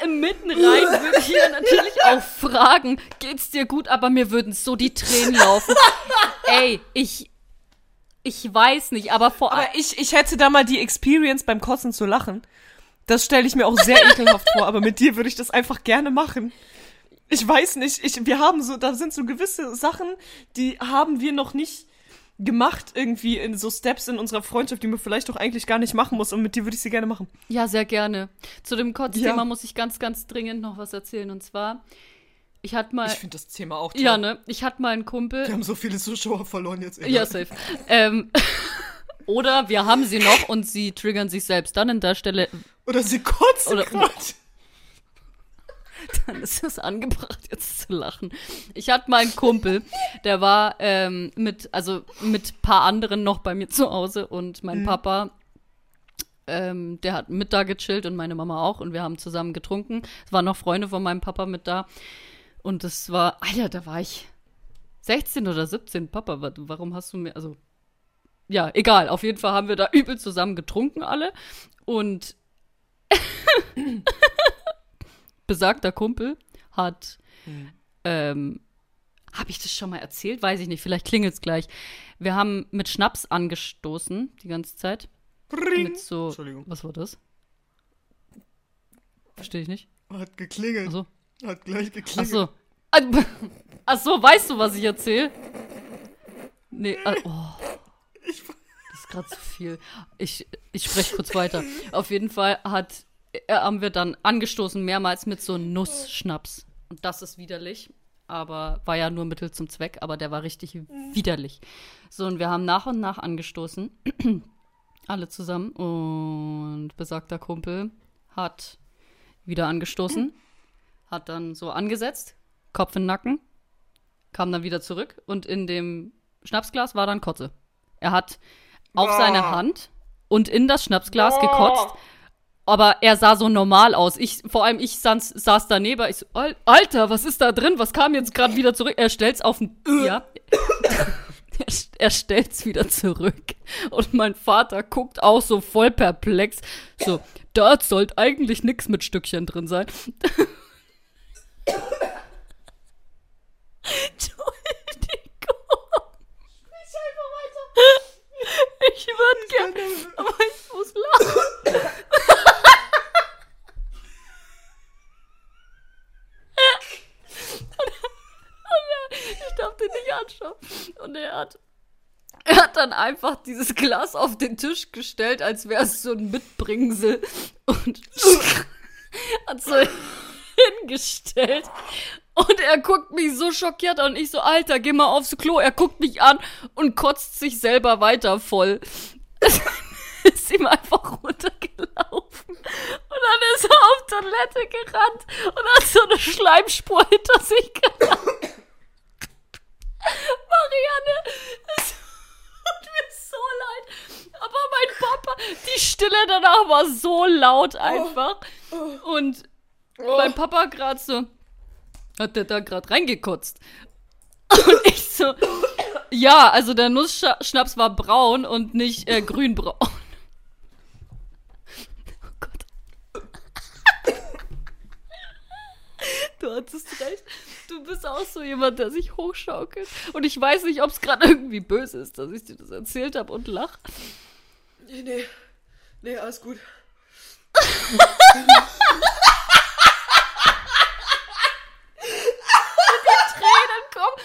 mitten rein würde ich hier natürlich auch fragen, geht's dir gut? Aber mir würden so die Tränen laufen. Ey, ich. Ich weiß nicht, aber vor allem. Aber ich, ich hätte da mal die Experience beim Kotzen zu lachen. Das stelle ich mir auch sehr ekelhaft vor, aber mit dir würde ich das einfach gerne machen. Ich weiß nicht, ich, wir haben so, da sind so gewisse Sachen, die haben wir noch nicht gemacht, irgendwie in so Steps in unserer Freundschaft, die man vielleicht doch eigentlich gar nicht machen muss. Und mit dir würde ich sie gerne machen. Ja, sehr gerne. Zu dem Kotzthema ja. muss ich ganz, ganz dringend noch was erzählen. Und zwar, ich hatte mal. Ich finde das Thema auch toll. Ja, ne? Ich hatte mal einen Kumpel. Wir haben so viele Zuschauer verloren jetzt. Egal. Ja, safe. ähm, oder wir haben sie noch und sie triggern sich selbst dann an der Stelle. Oder sie kotzen oder, dann ist es angebracht, jetzt zu lachen. Ich hatte meinen Kumpel, der war ähm, mit, also mit paar anderen noch bei mir zu Hause und mein mhm. Papa, ähm, der hat mit da gechillt und meine Mama auch und wir haben zusammen getrunken. Es waren noch Freunde von meinem Papa mit da und es war, Alter, da war ich 16 oder 17. Papa, warum hast du mir, also ja, egal. Auf jeden Fall haben wir da übel zusammen getrunken alle. Und besagter Kumpel hat, hm. ähm, habe ich das schon mal erzählt? Weiß ich nicht, vielleicht klingelt es gleich. Wir haben mit Schnaps angestoßen die ganze Zeit. Ring. Mit so, Entschuldigung. Was war das? Verstehe ich nicht. Hat geklingelt. Ach so. Hat gleich geklingelt. Ach so. Ach so, weißt du, was ich erzähle? Nee, äh, oh. Ich, das ist gerade zu viel. Ich, ich spreche kurz weiter. Auf jeden Fall hat äh, haben wir dann angestoßen, mehrmals mit so Nussschnaps. Und das ist widerlich. Aber war ja nur Mittel zum Zweck, aber der war richtig widerlich. So, und wir haben nach und nach angestoßen. Alle zusammen. Und besagter Kumpel hat wieder angestoßen. Hat dann so angesetzt. Kopf in den Nacken. kam dann wieder zurück und in dem Schnapsglas war dann Kotze. Er hat auf oh. seine Hand und in das Schnapsglas oh. gekotzt. Aber er sah so normal aus. Ich, vor allem ich saß, saß daneben. Ich so, Alter, was ist da drin? Was kam jetzt gerade wieder zurück? Er stellt's auf den. ja. er, er stellt's wieder zurück. Und mein Vater guckt auch so voll perplex. So, da sollte eigentlich nix mit Stückchen drin sein. Ich würde gerne, aber ich muss lachen. Anschauen. Und er hat, er hat dann einfach dieses Glas auf den Tisch gestellt, als wäre es so ein Mitbringsel. Und hat so hingestellt. Und er guckt mich so schockiert an und ich so, Alter, geh mal aufs Klo. Er guckt mich an und kotzt sich selber weiter voll. ist ihm einfach runtergelaufen. Und dann ist er auf Toilette gerannt und hat so eine Schleimspur hinter sich gelassen. Marianne, es tut mir so leid. Aber mein Papa, die Stille danach war so laut einfach. Und mein Papa gerade so, hat der da gerade reingekotzt? Und ich so, ja, also der Nussschnaps war braun und nicht äh, grünbraun. Oh Gott. Du hattest recht. Du bist auch so jemand, der sich hochschaukelt. Und ich weiß nicht, ob es gerade irgendwie böse ist, dass ich dir das erzählt habe und lach. Nee, nee. Nee, alles gut.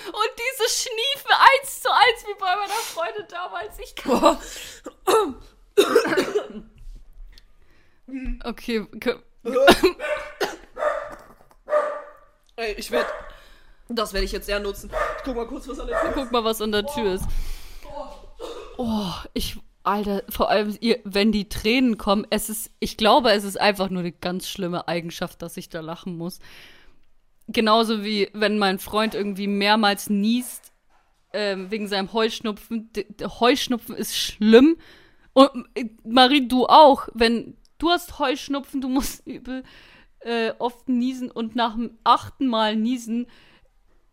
und diese Schniefe eins zu eins wie bei meiner Freundin damals. Ich kann. okay. Ey, ich werde. Das werde ich jetzt eher nutzen. Ich guck mal kurz, was an der Tür ist. Guck mal, was an der Tür ist. Oh, ich. Alter, vor allem, ihr, wenn die Tränen kommen, es ist, ich glaube, es ist einfach nur eine ganz schlimme Eigenschaft, dass ich da lachen muss genauso wie wenn mein Freund irgendwie mehrmals niest ähm, wegen seinem Heuschnupfen. D Heuschnupfen ist schlimm. Und äh, Marie, du auch. Wenn du hast Heuschnupfen, du musst übel äh, oft niesen und nach dem achten Mal niesen.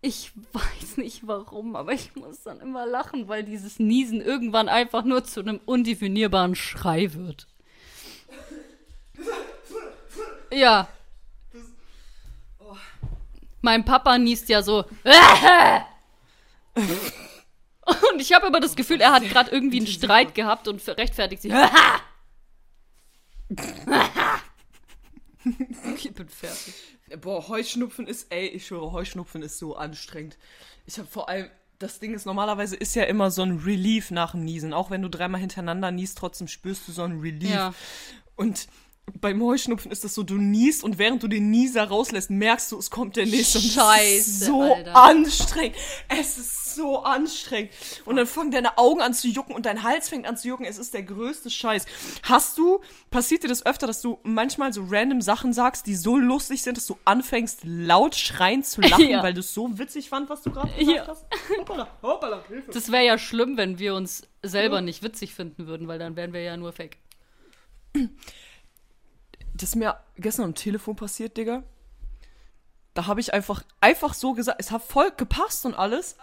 Ich weiß nicht warum, aber ich muss dann immer lachen, weil dieses Niesen irgendwann einfach nur zu einem undefinierbaren Schrei wird. Ja, mein Papa niest ja so. Und ich habe immer das Gefühl, er hat gerade irgendwie einen Streit gehabt und rechtfertigt sich. ich bin fertig. Boah, Heuschnupfen ist, ey, ich schwöre, Heuschnupfen ist so anstrengend. Ich habe vor allem, das Ding ist, normalerweise ist ja immer so ein Relief nach dem Niesen. Auch wenn du dreimal hintereinander niest, trotzdem spürst du so ein Relief. Ja. Und beim Heuschnupfen ist das so, du niest und während du den Nieser rauslässt, merkst du, es kommt der nächste. Scheiße, so Alter. anstrengend. Es ist so anstrengend. Und dann fangen deine Augen an zu jucken und dein Hals fängt an zu jucken. Es ist der größte Scheiß. Hast du, passiert dir das öfter, dass du manchmal so random Sachen sagst, die so lustig sind, dass du anfängst, laut schreien zu lachen, ja. weil du es so witzig fand, was du gerade gesagt ja. hast? Hoppala, hoppala, Hilfe. Das wäre ja schlimm, wenn wir uns selber ja. nicht witzig finden würden, weil dann wären wir ja nur fake. Das ist mir gestern am Telefon passiert, Digga. Da habe ich einfach, einfach so gesagt, es hat voll gepasst und alles.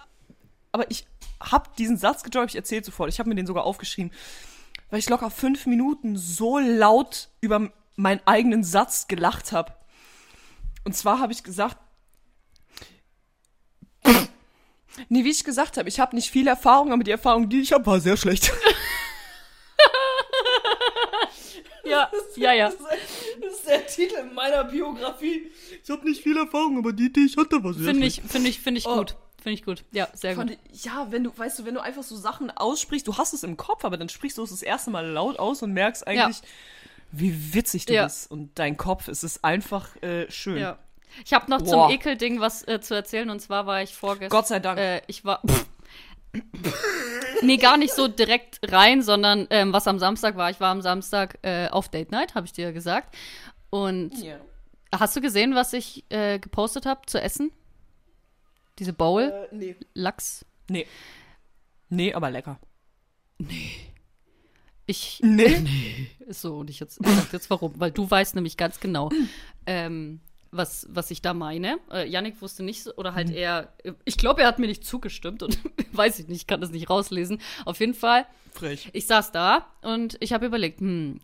Aber ich habe diesen Satz gedroppt, ich erzähle sofort. Ich habe mir den sogar aufgeschrieben. Weil ich locker fünf Minuten so laut über meinen eigenen Satz gelacht habe. Und zwar habe ich gesagt, nee, wie ich gesagt habe, ich habe nicht viel Erfahrung, aber die Erfahrung, die ich habe, war sehr schlecht. ja, ja, ja. Ist der Titel meiner Biografie. Ich habe nicht viel Erfahrung, aber die, die ich hatte, war sehr Finde ich, finde ich, finde ich oh. gut. Finde ich gut. Ja, sehr gut. Ich, ja, wenn du, weißt du, wenn du einfach so Sachen aussprichst, du hast es im Kopf, aber dann sprichst du es das erste Mal laut aus und merkst eigentlich, ja. wie witzig du ja. bist. Und dein Kopf, es ist einfach äh, schön. Ja. Ich habe noch Boah. zum Ekelding was äh, zu erzählen und zwar war ich vorgestern. Gott sei Dank. Äh, ich war. nee, gar nicht so direkt rein, sondern ähm, was am Samstag war. Ich war am Samstag äh, auf Date Night, habe ich dir gesagt. Und yeah. hast du gesehen, was ich äh, gepostet habe zu essen? Diese Bowl? Äh, nee. Lachs? Nee. Nee, aber lecker. Nee. Ich. Nee. nee. So, und ich jetzt, ich sag jetzt warum. Weil du weißt nämlich ganz genau, ähm, was, was ich da meine. Äh, Yannick wusste nicht, oder halt mhm. er, ich glaube, er hat mir nicht zugestimmt und weiß ich nicht, kann das nicht rauslesen. Auf jeden Fall. Frech. Ich saß da und ich habe überlegt, hm,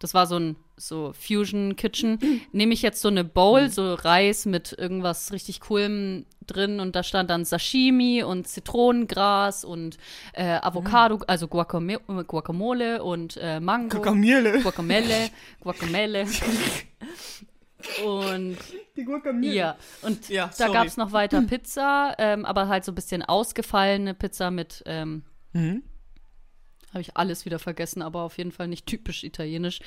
das war so ein so Fusion Kitchen. Nehme ich jetzt so eine Bowl, mhm. so Reis mit irgendwas richtig coolem drin und da stand dann Sashimi und Zitronengras und äh, Avocado, mhm. also Guacamole, Guacamole und äh, Mango. Guacamole. Guacamole. Guacamole. Und die Guacamole. Ja, und ja, da gab es noch weiter Pizza, ähm, aber halt so ein bisschen ausgefallene Pizza mit, ähm, mhm. Habe ich alles wieder vergessen, aber auf jeden Fall nicht typisch italienisch.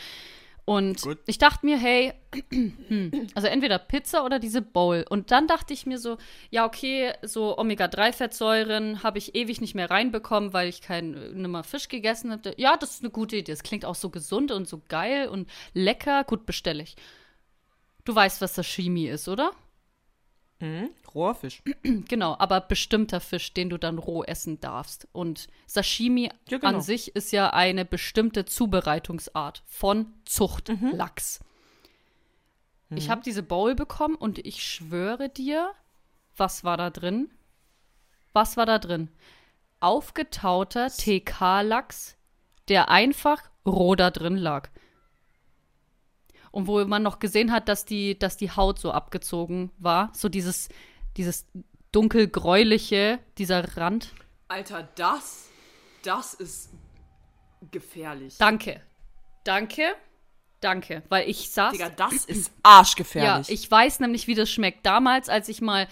Und Gut. ich dachte mir, hey, also entweder Pizza oder diese Bowl. Und dann dachte ich mir so, ja, okay, so Omega-3-Fettsäuren habe ich ewig nicht mehr reinbekommen, weil ich keinen nimmer Fisch gegessen habe. Ja, das ist eine gute Idee. Es klingt auch so gesund und so geil und lecker. Gut, bestelle ich. Du weißt, was Sashimi ist, oder? Mhm, roher Fisch. Genau, aber bestimmter Fisch, den du dann roh essen darfst. Und Sashimi ja, genau. an sich ist ja eine bestimmte Zubereitungsart von Zuchtlachs. Mhm. Ich habe diese Bowl bekommen und ich schwöre dir, was war da drin? Was war da drin? Aufgetauter TK-Lachs, der einfach roh da drin lag und wo man noch gesehen hat, dass die, dass die Haut so abgezogen war. So dieses, dieses dunkelgräuliche, dieser Rand. Alter, das, das ist gefährlich. Danke. Danke. Danke, weil ich saß. Digga, das ist arschgefährlich. Ja, ich weiß nämlich, wie das schmeckt. Damals, als ich mal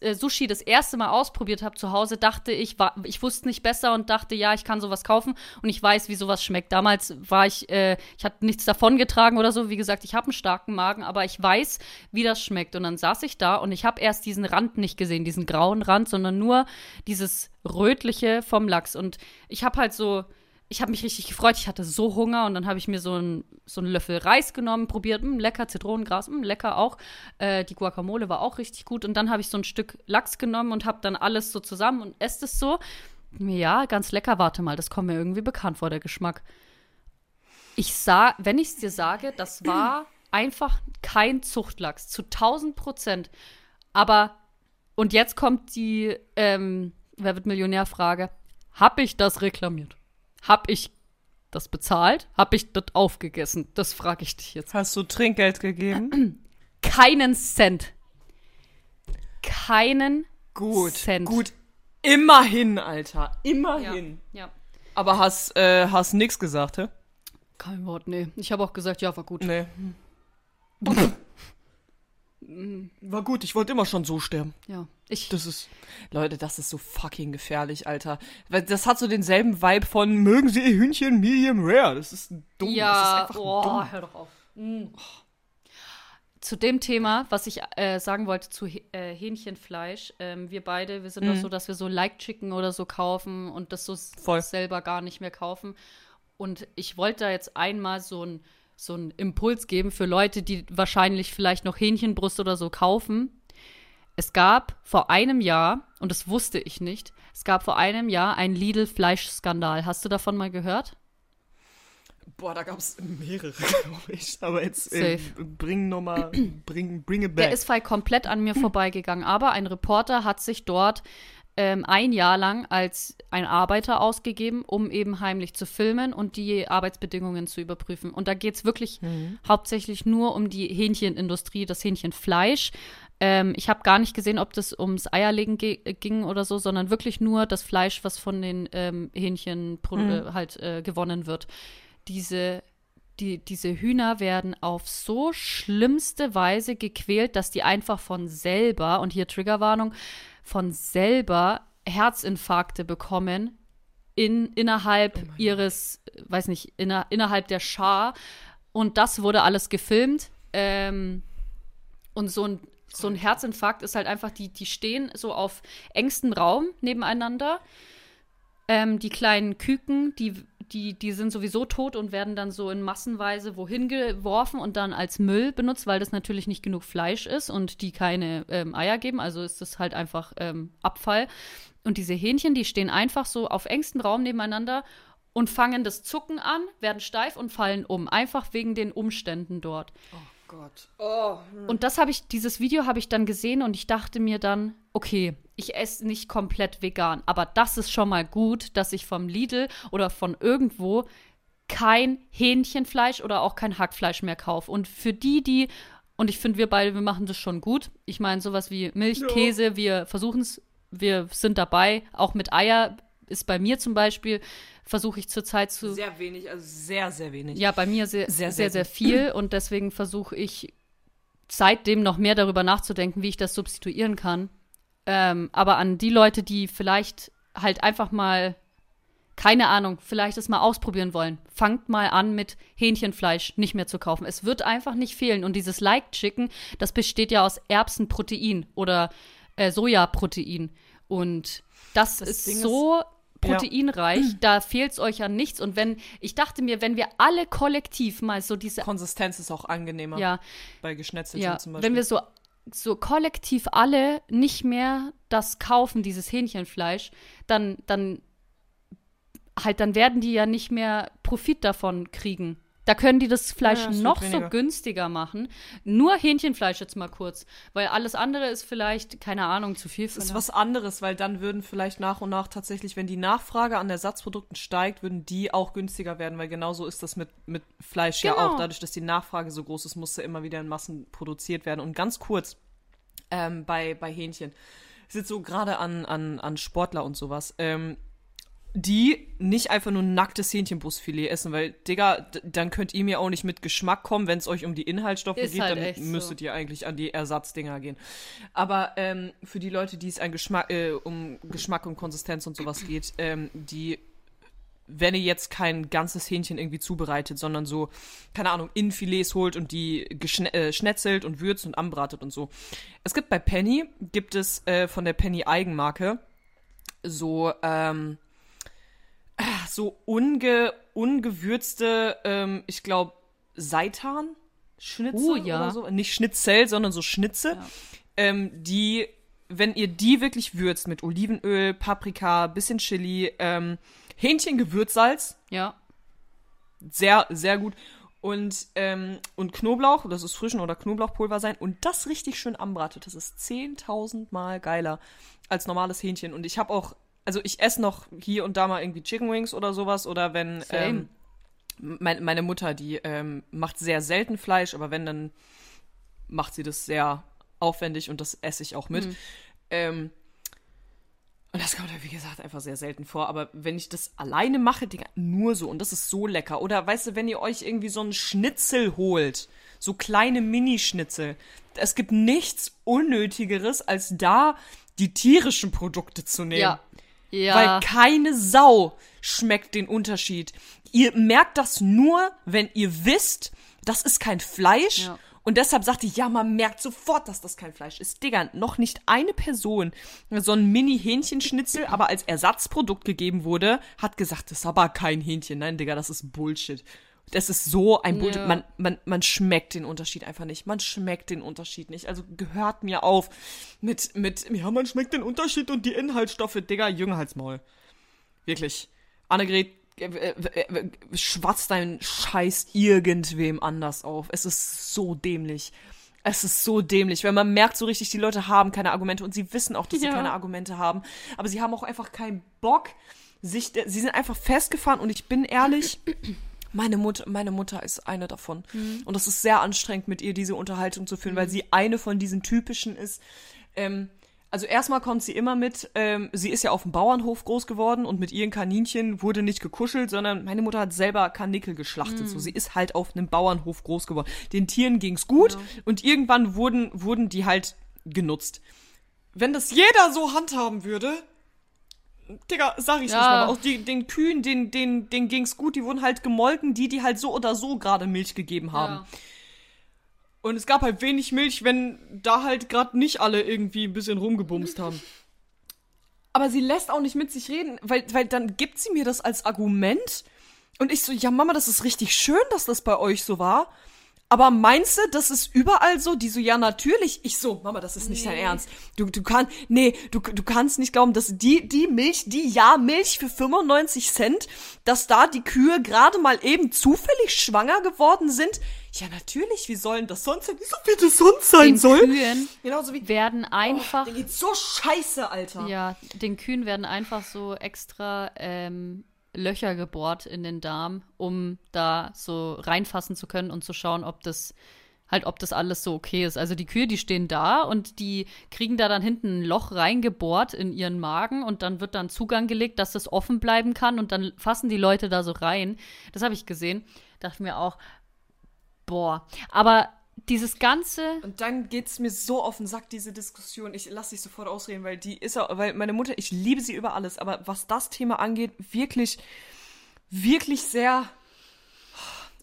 äh, Sushi das erste Mal ausprobiert habe zu Hause, dachte ich, war, ich wusste nicht besser und dachte, ja, ich kann sowas kaufen und ich weiß, wie sowas schmeckt. Damals war ich, äh, ich hatte nichts davon getragen oder so. Wie gesagt, ich habe einen starken Magen, aber ich weiß, wie das schmeckt. Und dann saß ich da und ich habe erst diesen Rand nicht gesehen, diesen grauen Rand, sondern nur dieses rötliche vom Lachs. Und ich habe halt so ich habe mich richtig gefreut. Ich hatte so Hunger und dann habe ich mir so, ein, so einen Löffel Reis genommen, probiert, mh, hm, lecker, Zitronengras, mh, hm, lecker auch. Äh, die Guacamole war auch richtig gut. Und dann habe ich so ein Stück Lachs genommen und habe dann alles so zusammen und esse es so. Ja, ganz lecker. Warte mal, das kommt mir irgendwie bekannt vor, der Geschmack. Ich sah, wenn ich es dir sage, das war einfach kein Zuchtlachs, zu 1000 Prozent. Aber, und jetzt kommt die, ähm, wer wird Millionär-Frage. Hab ich das reklamiert? Hab ich das bezahlt? Hab ich das aufgegessen? Das frage ich dich jetzt. Hast du Trinkgeld gegeben? Keinen Cent. Keinen gut, Cent. Gut, immerhin, Alter. Immerhin. Ja. ja. Aber hast, äh, hast nix gesagt, hä? Kein Wort, nee. Ich habe auch gesagt, ja, war gut. Nee. War gut, ich wollte immer schon so sterben. Ja. Ich. Das ist. Leute, das ist so fucking gefährlich, Alter. Weil das hat so denselben Vibe von mögen Sie Ihr Hühnchen medium rare. Das ist dumm. Ja, das ist einfach oh, dumm. hör doch auf. Mhm. Zu dem Thema, was ich äh, sagen wollte zu äh, Hähnchenfleisch, ähm, wir beide, wir sind mhm. doch so, dass wir so Like Chicken oder so kaufen und das so Voll. selber gar nicht mehr kaufen. Und ich wollte da jetzt einmal so ein so einen Impuls geben für Leute, die wahrscheinlich vielleicht noch Hähnchenbrust oder so kaufen. Es gab vor einem Jahr, und das wusste ich nicht, es gab vor einem Jahr einen Lidl-Fleischskandal. Hast du davon mal gehört? Boah, da gab es mehrere, glaube ich. Aber jetzt äh, bring nochmal, bring, bring it back. Der ist komplett an mir vorbeigegangen. Aber ein Reporter hat sich dort ähm, ein Jahr lang als ein Arbeiter ausgegeben, um eben heimlich zu filmen und die Arbeitsbedingungen zu überprüfen. Und da geht es wirklich mhm. hauptsächlich nur um die Hähnchenindustrie, das Hähnchenfleisch. Ähm, ich habe gar nicht gesehen, ob das ums Eierlegen ging oder so, sondern wirklich nur das Fleisch, was von den ähm, Hähnchen mhm. Äh, halt äh, gewonnen wird. Diese die, diese Hühner werden auf so schlimmste Weise gequält, dass die einfach von selber, und hier Triggerwarnung, von selber Herzinfarkte bekommen in, innerhalb oh ihres, weiß nicht, inner, innerhalb der Schar. Und das wurde alles gefilmt. Ähm, und so ein, so ein Herzinfarkt ist halt einfach, die, die stehen so auf engstem Raum nebeneinander. Ähm, die kleinen Küken, die, die, die sind sowieso tot und werden dann so in Massenweise wohin geworfen und dann als Müll benutzt, weil das natürlich nicht genug Fleisch ist und die keine ähm, Eier geben. Also ist das halt einfach ähm, Abfall. Und diese Hähnchen, die stehen einfach so auf engstem Raum nebeneinander und fangen das Zucken an, werden steif und fallen um. Einfach wegen den Umständen dort. Oh Gott. Oh. Hm. Und das habe ich, dieses Video habe ich dann gesehen und ich dachte mir dann, okay, ich esse nicht komplett vegan, aber das ist schon mal gut, dass ich vom Lidl oder von irgendwo kein Hähnchenfleisch oder auch kein Hackfleisch mehr kaufe. Und für die, die, und ich finde, wir beide, wir machen das schon gut. Ich meine, sowas wie Milch, ja. Käse, wir versuchen es, wir sind dabei. Auch mit Eier ist bei mir zum Beispiel, versuche ich zurzeit zu. Sehr wenig, also sehr, sehr wenig. Ja, bei mir sehr, sehr, sehr, sehr viel. Und deswegen versuche ich seitdem noch mehr darüber nachzudenken, wie ich das substituieren kann. Ähm, aber an die Leute, die vielleicht halt einfach mal, keine Ahnung, vielleicht es mal ausprobieren wollen, fangt mal an mit Hähnchenfleisch nicht mehr zu kaufen. Es wird einfach nicht fehlen. Und dieses Like Chicken, das besteht ja aus Erbsenprotein oder äh, Sojaprotein. Und das, das ist Ding so ist, proteinreich, ja. da fehlt es euch an nichts. Und wenn, ich dachte mir, wenn wir alle kollektiv mal so diese. Konsistenz ist auch angenehmer. Ja. Bei Geschnetzelten ja, zum Beispiel. Wenn wir so so kollektiv alle nicht mehr das kaufen, dieses Hähnchenfleisch, dann, dann halt, dann werden die ja nicht mehr Profit davon kriegen. Da können die das Fleisch ja, das noch so günstiger machen. Nur Hähnchenfleisch jetzt mal kurz. Weil alles andere ist vielleicht, keine Ahnung, zu viel. Das ist was anderes, weil dann würden vielleicht nach und nach tatsächlich, wenn die Nachfrage an Ersatzprodukten steigt, würden die auch günstiger werden. Weil genauso ist das mit, mit Fleisch genau. ja auch. Dadurch, dass die Nachfrage so groß ist, musste immer wieder in Massen produziert werden. Und ganz kurz ähm, bei, bei Hähnchen. Ich sitze so gerade an, an, an Sportler und sowas. Ähm, die nicht einfach nur nacktes Hähnchenbrustfilet essen, weil, Digga, dann könnt ihr mir auch nicht mit Geschmack kommen, wenn es euch um die Inhaltsstoffe Ist geht, halt dann müsstet so. ihr eigentlich an die Ersatzdinger gehen. Aber ähm, für die Leute, die es Geschmack, äh, um Geschmack und Konsistenz und sowas geht, ähm, die wenn ihr jetzt kein ganzes Hähnchen irgendwie zubereitet, sondern so, keine Ahnung, in Filets holt und die äh, schnetzelt und würzt und anbratet und so. Es gibt bei Penny, gibt es äh, von der Penny Eigenmarke so, ähm, so unge, ungewürzte, ähm, ich glaube, Seitan, Schnitzel uh, ja. oder so. Nicht Schnitzel, sondern so Schnitze, ja. ähm, die, wenn ihr die wirklich würzt mit Olivenöl, Paprika, bisschen Chili, ähm, Hähnchengewürzsalz. Ja. Sehr, sehr gut. Und, ähm, und Knoblauch, das ist Frischen- oder Knoblauchpulver sein. Und das richtig schön anbratet. Das ist 10.000 Mal geiler als normales Hähnchen. Und ich habe auch also ich esse noch hier und da mal irgendwie Chicken Wings oder sowas oder wenn ähm, mein, meine Mutter, die ähm, macht sehr selten Fleisch, aber wenn, dann macht sie das sehr aufwendig und das esse ich auch mit. Mhm. Ähm, und das kommt ja, wie gesagt, einfach sehr selten vor. Aber wenn ich das alleine mache, Digga, nur so. Und das ist so lecker. Oder weißt du, wenn ihr euch irgendwie so einen Schnitzel holt, so kleine Minischnitzel. Es gibt nichts Unnötigeres, als da die tierischen Produkte zu nehmen. Ja. Ja. Weil keine Sau schmeckt den Unterschied. Ihr merkt das nur, wenn ihr wisst, das ist kein Fleisch. Ja. Und deshalb sagte ich, ja, man merkt sofort, dass das kein Fleisch ist. Digga, noch nicht eine Person, so ein Mini-Hähnchenschnitzel, aber als Ersatzprodukt gegeben wurde, hat gesagt, das ist aber kein Hähnchen. Nein, Digga, das ist Bullshit. Das ist so ein Bullshit. Ja. Man, man, man schmeckt den Unterschied einfach nicht. Man schmeckt den Unterschied nicht. Also gehört mir auf mit, mit, ja, man schmeckt den Unterschied und die Inhaltsstoffe. Digga, Jüngerhalsmaul. Wirklich. Annegret, äh, äh, äh, schwatzt deinen Scheiß irgendwem anders auf. Es ist so dämlich. Es ist so dämlich, weil man merkt so richtig, die Leute haben keine Argumente und sie wissen auch, dass ja. sie keine Argumente haben. Aber sie haben auch einfach keinen Bock, sich, sie sind einfach festgefahren und ich bin ehrlich, meine Mutter, meine Mutter ist eine davon. Mhm. Und das ist sehr anstrengend, mit ihr diese Unterhaltung zu führen, mhm. weil sie eine von diesen typischen ist. Ähm, also erstmal kommt sie immer mit, ähm, sie ist ja auf dem Bauernhof groß geworden und mit ihren Kaninchen wurde nicht gekuschelt, sondern meine Mutter hat selber Kanickel geschlachtet. Mhm. So, sie ist halt auf einem Bauernhof groß geworden. Den Tieren ging's gut ja. und irgendwann wurden, wurden die halt genutzt. Wenn das jeder so handhaben würde, Digga, sag ich ja. nicht mal. Auch die, den Kühen, den, den, denen ging's gut, die wurden halt gemolken, die, die halt so oder so gerade Milch gegeben haben. Ja. Und es gab halt wenig Milch, wenn da halt gerade nicht alle irgendwie ein bisschen rumgebumst haben. Aber sie lässt auch nicht mit sich reden, weil, weil dann gibt sie mir das als Argument, Und ich so, ja, Mama, das ist richtig schön, dass das bei euch so war. Aber meinst du, das ist überall so? Die so, ja, natürlich. Ich so, Mama, das ist nicht nee. dein Ernst. Du, du kannst, nee, du, du kannst nicht glauben, dass die, die Milch, die Ja-Milch für 95 Cent, dass da die Kühe gerade mal eben zufällig schwanger geworden sind. Ja, natürlich, wie sollen das sonst sein? Wieso wird das sonst sein den soll? Kühen Genauso wie, werden oh, einfach. Oh, der geht so scheiße, Alter. Ja, den Kühen werden einfach so extra, ähm, Löcher gebohrt in den Darm, um da so reinfassen zu können und zu schauen, ob das halt, ob das alles so okay ist. Also die Kühe, die stehen da und die kriegen da dann hinten ein Loch reingebohrt in ihren Magen und dann wird dann Zugang gelegt, dass das offen bleiben kann und dann fassen die Leute da so rein. Das habe ich gesehen. Dachte mir auch, boah. Aber dieses ganze. Und dann geht es mir so auf den Sack, diese Diskussion. Ich lasse dich sofort ausreden, weil die ist auch, weil meine Mutter, ich liebe sie über alles, aber was das Thema angeht, wirklich, wirklich sehr,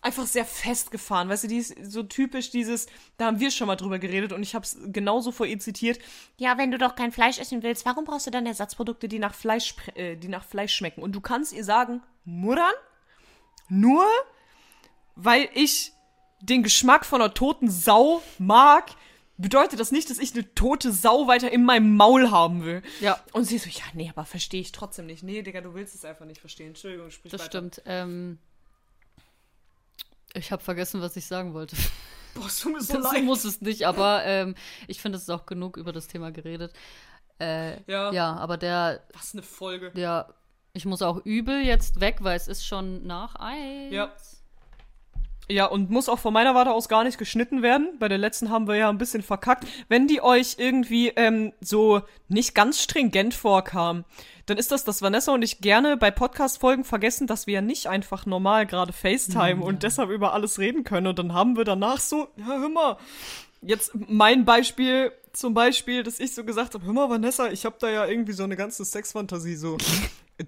einfach sehr festgefahren. Weißt du, die ist so typisch dieses, da haben wir schon mal drüber geredet und ich habe es genauso vor ihr zitiert. Ja, wenn du doch kein Fleisch essen willst, warum brauchst du dann Ersatzprodukte, die nach Fleisch, äh, die nach Fleisch schmecken? Und du kannst ihr sagen, Muttern, nur weil ich den Geschmack von einer toten Sau mag, bedeutet das nicht, dass ich eine tote Sau weiter in meinem Maul haben will. Ja. Und sie so, ja, nee, aber verstehe ich trotzdem nicht. Nee, Digga, du willst es einfach nicht verstehen. Entschuldigung, sprich Das weiter. stimmt. Ähm, ich habe vergessen, was ich sagen wollte. Boah, so mir so leid. muss es nicht, aber ähm, ich finde, es ist auch genug über das Thema geredet. Äh, ja. Ja, aber der. Was eine Folge. Ja, ich muss auch übel jetzt weg, weil es ist schon nach eins. Ja. Ja, und muss auch von meiner Warte aus gar nicht geschnitten werden. Bei der letzten haben wir ja ein bisschen verkackt. Wenn die euch irgendwie ähm, so nicht ganz stringent vorkam, dann ist das, dass Vanessa und ich gerne bei Podcast-Folgen vergessen, dass wir ja nicht einfach normal gerade FaceTime mhm. und deshalb über alles reden können. Und dann haben wir danach so, ja, hör mal, jetzt mein Beispiel zum Beispiel, dass ich so gesagt habe, hör mal, Vanessa, ich habe da ja irgendwie so eine ganze Sexfantasie so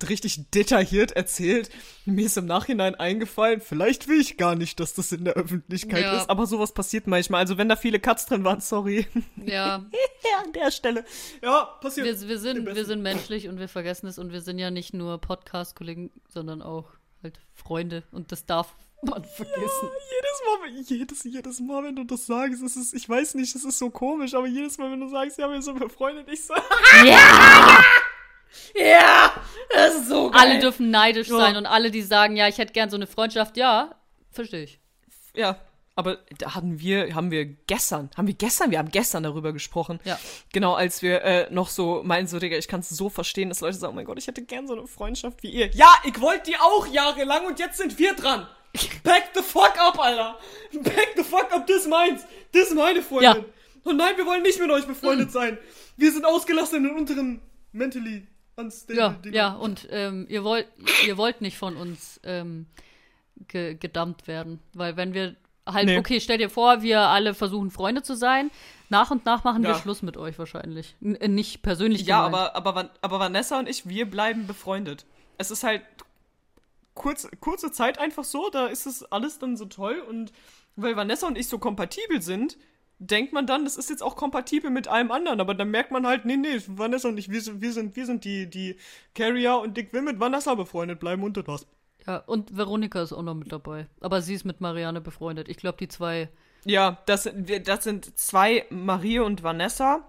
richtig detailliert erzählt. Mir ist im Nachhinein eingefallen, vielleicht will ich gar nicht, dass das in der Öffentlichkeit ja. ist, aber sowas passiert manchmal. Also wenn da viele Cuts drin waren, sorry. Ja. ja, an der Stelle. Ja, passiert. Wir, wir sind, wir sind menschlich und wir vergessen es und wir sind ja nicht nur Podcast-Kollegen, sondern auch halt Freunde und das darf man vergessen. Ja, jedes Mal, jedes, jedes Mal, wenn du das sagst, ist es, ich weiß nicht, es ist so komisch, aber jedes Mal, wenn du sagst, ja, wir sind befreundet, ich so. Ja! Ja! Das ist so geil. Alle dürfen neidisch ja. sein und alle, die sagen, ja, ich hätte gern so eine Freundschaft, ja, verstehe ich. Ja, aber da hatten wir, haben wir gestern, haben wir gestern, wir haben gestern darüber gesprochen. Ja. Genau, als wir äh, noch so meinen, so, Digga, ich kann es so verstehen, dass Leute sagen, oh mein Gott, ich hätte gern so eine Freundschaft wie ihr. Ja, ich wollte die auch jahrelang und jetzt sind wir dran. Back the fuck up, Alter. Back the fuck up, das ist meins. Das ist meine Freundin. Ja. Und nein, wir wollen nicht mit euch befreundet mhm. sein. Wir sind ausgelassen in unseren mentally unstable ja, Dinger. Ja, und ähm, ihr, wollt, ihr wollt nicht von uns ähm, ge gedumpt werden. Weil wenn wir halt, nee. okay, stell dir vor, wir alle versuchen Freunde zu sein. Nach und nach machen ja. wir Schluss mit euch wahrscheinlich. N äh, nicht persönlich. Ja, aber, aber, aber Vanessa und ich, wir bleiben befreundet. Es ist halt kurz, kurze Zeit einfach so, da ist es alles dann so toll und weil Vanessa und ich so kompatibel sind, denkt man dann, das ist jetzt auch kompatibel mit allem anderen, aber dann merkt man halt, nee, nee, Vanessa und ich, wir sind, wir sind, wir sind die, die Carrier und Dick will mit Vanessa befreundet bleiben und das war's. Ja, und Veronika ist auch noch mit dabei. Aber sie ist mit Marianne befreundet. Ich glaube, die zwei. Ja, das, das sind zwei, Marie und Vanessa.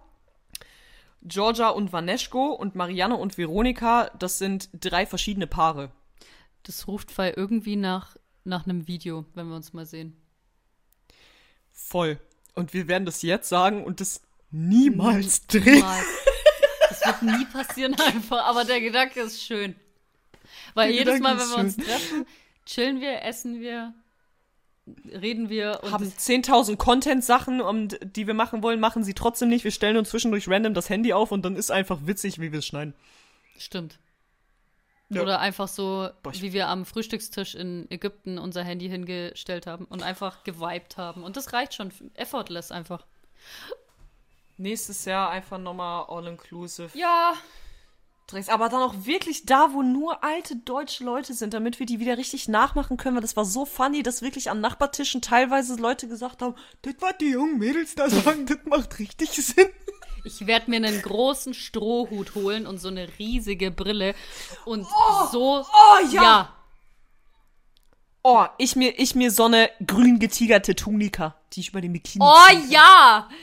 Georgia und Vaneschko und Marianne und Veronika, das sind drei verschiedene Paare. Das ruft weil irgendwie nach, nach einem Video, wenn wir uns mal sehen. Voll. Und wir werden das jetzt sagen und das niemals Nie, drehen. Niemals. Das wird nie passieren einfach, aber der Gedanke ist schön. Weil der jedes Gedanke Mal, wenn wir uns treffen, chillen wir, essen wir, reden wir und haben 10.000 Content-Sachen, um, die wir machen wollen, machen sie trotzdem nicht. Wir stellen uns zwischendurch random das Handy auf und dann ist einfach witzig, wie wir es schneiden. Stimmt. Ja. Oder einfach so, Boah, wie wir am Frühstückstisch in Ägypten unser Handy hingestellt haben und einfach gewiped haben. Und das reicht schon. Effortless einfach. Nächstes Jahr einfach nochmal all-inclusive. Ja. Aber dann auch wirklich da, wo nur alte deutsche Leute sind, damit wir die wieder richtig nachmachen können. Weil das war so funny, dass wirklich an Nachbartischen teilweise Leute gesagt haben, das, was die jungen Mädels da sagen, das macht richtig Sinn. Ich werde mir einen großen Strohhut holen und so eine riesige Brille und oh, so. Oh ja. ja. Oh, ich mir, ich mir so eine grün getigerte Tunika, die ich über den Bikini Oh ziehe. ja!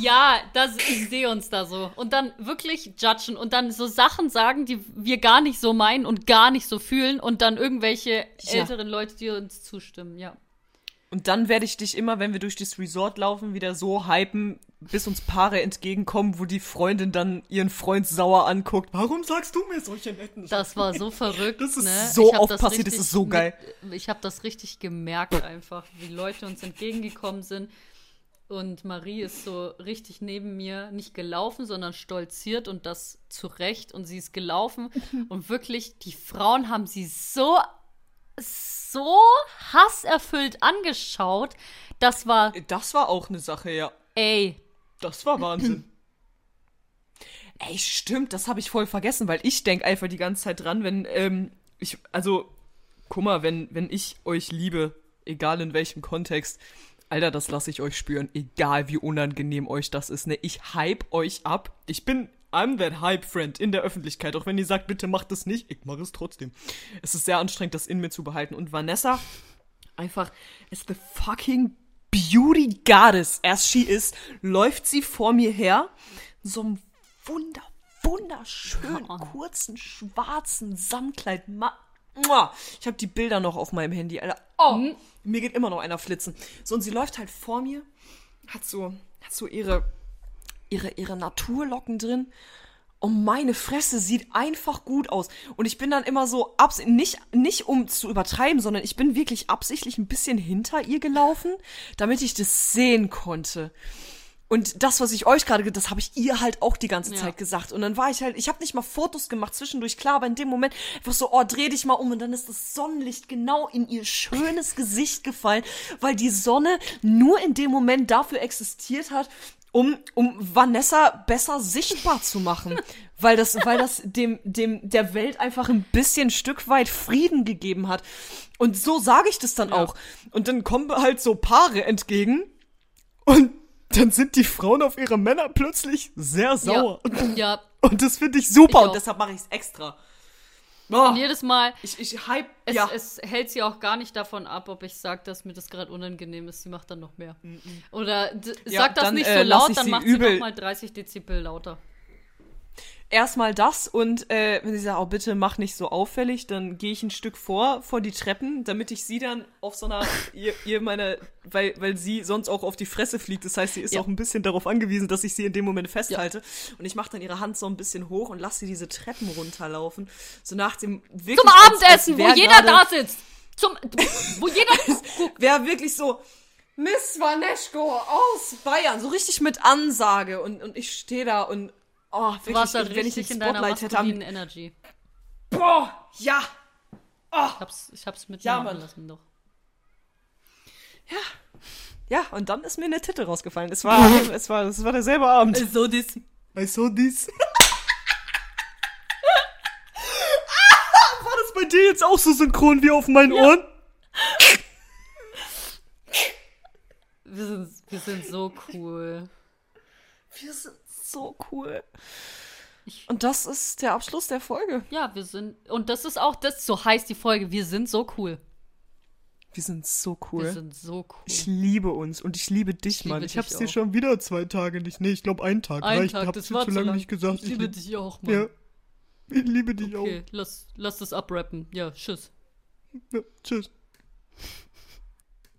Ja, das, ich sehe uns da so. Und dann wirklich judgen und dann so Sachen sagen, die wir gar nicht so meinen und gar nicht so fühlen und dann irgendwelche ja. älteren Leute, die uns zustimmen, ja. Und dann werde ich dich immer, wenn wir durch das Resort laufen, wieder so hypen, bis uns Paare entgegenkommen, wo die Freundin dann ihren Freund sauer anguckt. Warum sagst du mir solche netten Sachen? Das war so verrückt. Das ist ne? so oft das passiert, das ist so geil. Mit, ich habe das richtig gemerkt einfach, wie Leute uns entgegengekommen sind. Und Marie ist so richtig neben mir nicht gelaufen, sondern stolziert und das zurecht. Und sie ist gelaufen. und wirklich, die Frauen haben sie so so hasserfüllt angeschaut. Das war. Das war auch eine Sache, ja. Ey. Das war Wahnsinn. Ey, stimmt, das habe ich voll vergessen, weil ich denke einfach die ganze Zeit dran, wenn, ähm, ich, also, guck mal, wenn, wenn ich euch liebe, egal in welchem Kontext, Alter, das lasse ich euch spüren, egal wie unangenehm euch das ist, ne? Ich hype euch ab. Ich bin I'm that hype friend in der Öffentlichkeit. Auch wenn ihr sagt, bitte macht das nicht, ich mache es trotzdem. Es ist sehr anstrengend, das in mir zu behalten. Und Vanessa einfach ist the fucking beauty goddess as she is. Läuft sie vor mir her, so einem wunder, wunderschönen, kurzen, schwarzen Samtkleid. Ich habe die Bilder noch auf meinem Handy, Alter. Oh, mhm. mir geht immer noch einer flitzen. So, und sie läuft halt vor mir, hat so, hat so ihre ihre, ihre Naturlocken drin. Und meine Fresse sieht einfach gut aus. Und ich bin dann immer so, abs nicht, nicht um zu übertreiben, sondern ich bin wirklich absichtlich ein bisschen hinter ihr gelaufen, damit ich das sehen konnte. Und das, was ich euch gerade, das habe ich ihr halt auch die ganze ja. Zeit gesagt. Und dann war ich halt, ich habe nicht mal Fotos gemacht zwischendurch, klar, aber in dem Moment einfach so, oh, dreh dich mal um und dann ist das Sonnenlicht genau in ihr schönes Gesicht gefallen, weil die Sonne nur in dem Moment dafür existiert hat, um, um Vanessa besser sichtbar zu machen. weil das, weil das dem, dem, der Welt einfach ein bisschen Stück weit Frieden gegeben hat. Und so sage ich das dann ja. auch. Und dann kommen halt so Paare entgegen und dann sind die Frauen auf ihre Männer plötzlich sehr sauer. Ja. ja. Und das finde ich super ich und deshalb mache ich es extra. Oh, und jedes Mal. Ich, ich hype. Es, ja. es hält sie auch gar nicht davon ab, ob ich sage, dass mir das gerade unangenehm ist. Sie macht dann noch mehr. Mm -mm. Oder ja, sag das dann, nicht so äh, laut, dann macht übel. sie nochmal 30 Dezibel lauter erstmal das und äh, wenn sie sagt, oh bitte mach nicht so auffällig, dann gehe ich ein Stück vor, vor die Treppen, damit ich sie dann auf so einer, ihr, ihr meine, weil, weil sie sonst auch auf die Fresse fliegt. Das heißt, sie ist ja. auch ein bisschen darauf angewiesen, dass ich sie in dem Moment festhalte. Ja. Und ich mache dann ihre Hand so ein bisschen hoch und lasse sie diese Treppen runterlaufen. So nach dem wirklich. Zum Abendessen, als, wo jeder da sitzt! Zum, wo jeder. Wäre wirklich so. Miss Vaneschko aus Bayern, so richtig mit Ansage und, und ich stehe da und Oh, wirklich, du warst halt wenn ich in deiner maskulinen hätte, Energy. Boah, ja. Oh. Ich hab's, ich hab's mit ja, mir lassen doch. Ja. Ja, und dann ist mir eine Titte rausgefallen. Es war, es war, es war derselbe Abend. I saw this. I saw this. war das bei dir jetzt auch so synchron wie auf meinen ja. Ohren? Wir sind, wir sind so cool. Wir sind so cool. Und das ist der Abschluss der Folge. Ja, wir sind. Und das ist auch das, so heißt die Folge. Wir sind so cool. Wir sind so cool. Wir sind so cool. Ich liebe uns und ich liebe dich, ich Mann. Liebe ich hab's dir schon wieder zwei Tage nicht. Nee, ich glaube einen Tag. Ein ich Tag, hab's das war zu lange lang. nicht gesagt. Ich liebe ich dich auch, Mann. Ja. Ich liebe dich okay, auch. Okay, lass, lass das abrappen. Ja, tschüss. Ja, tschüss.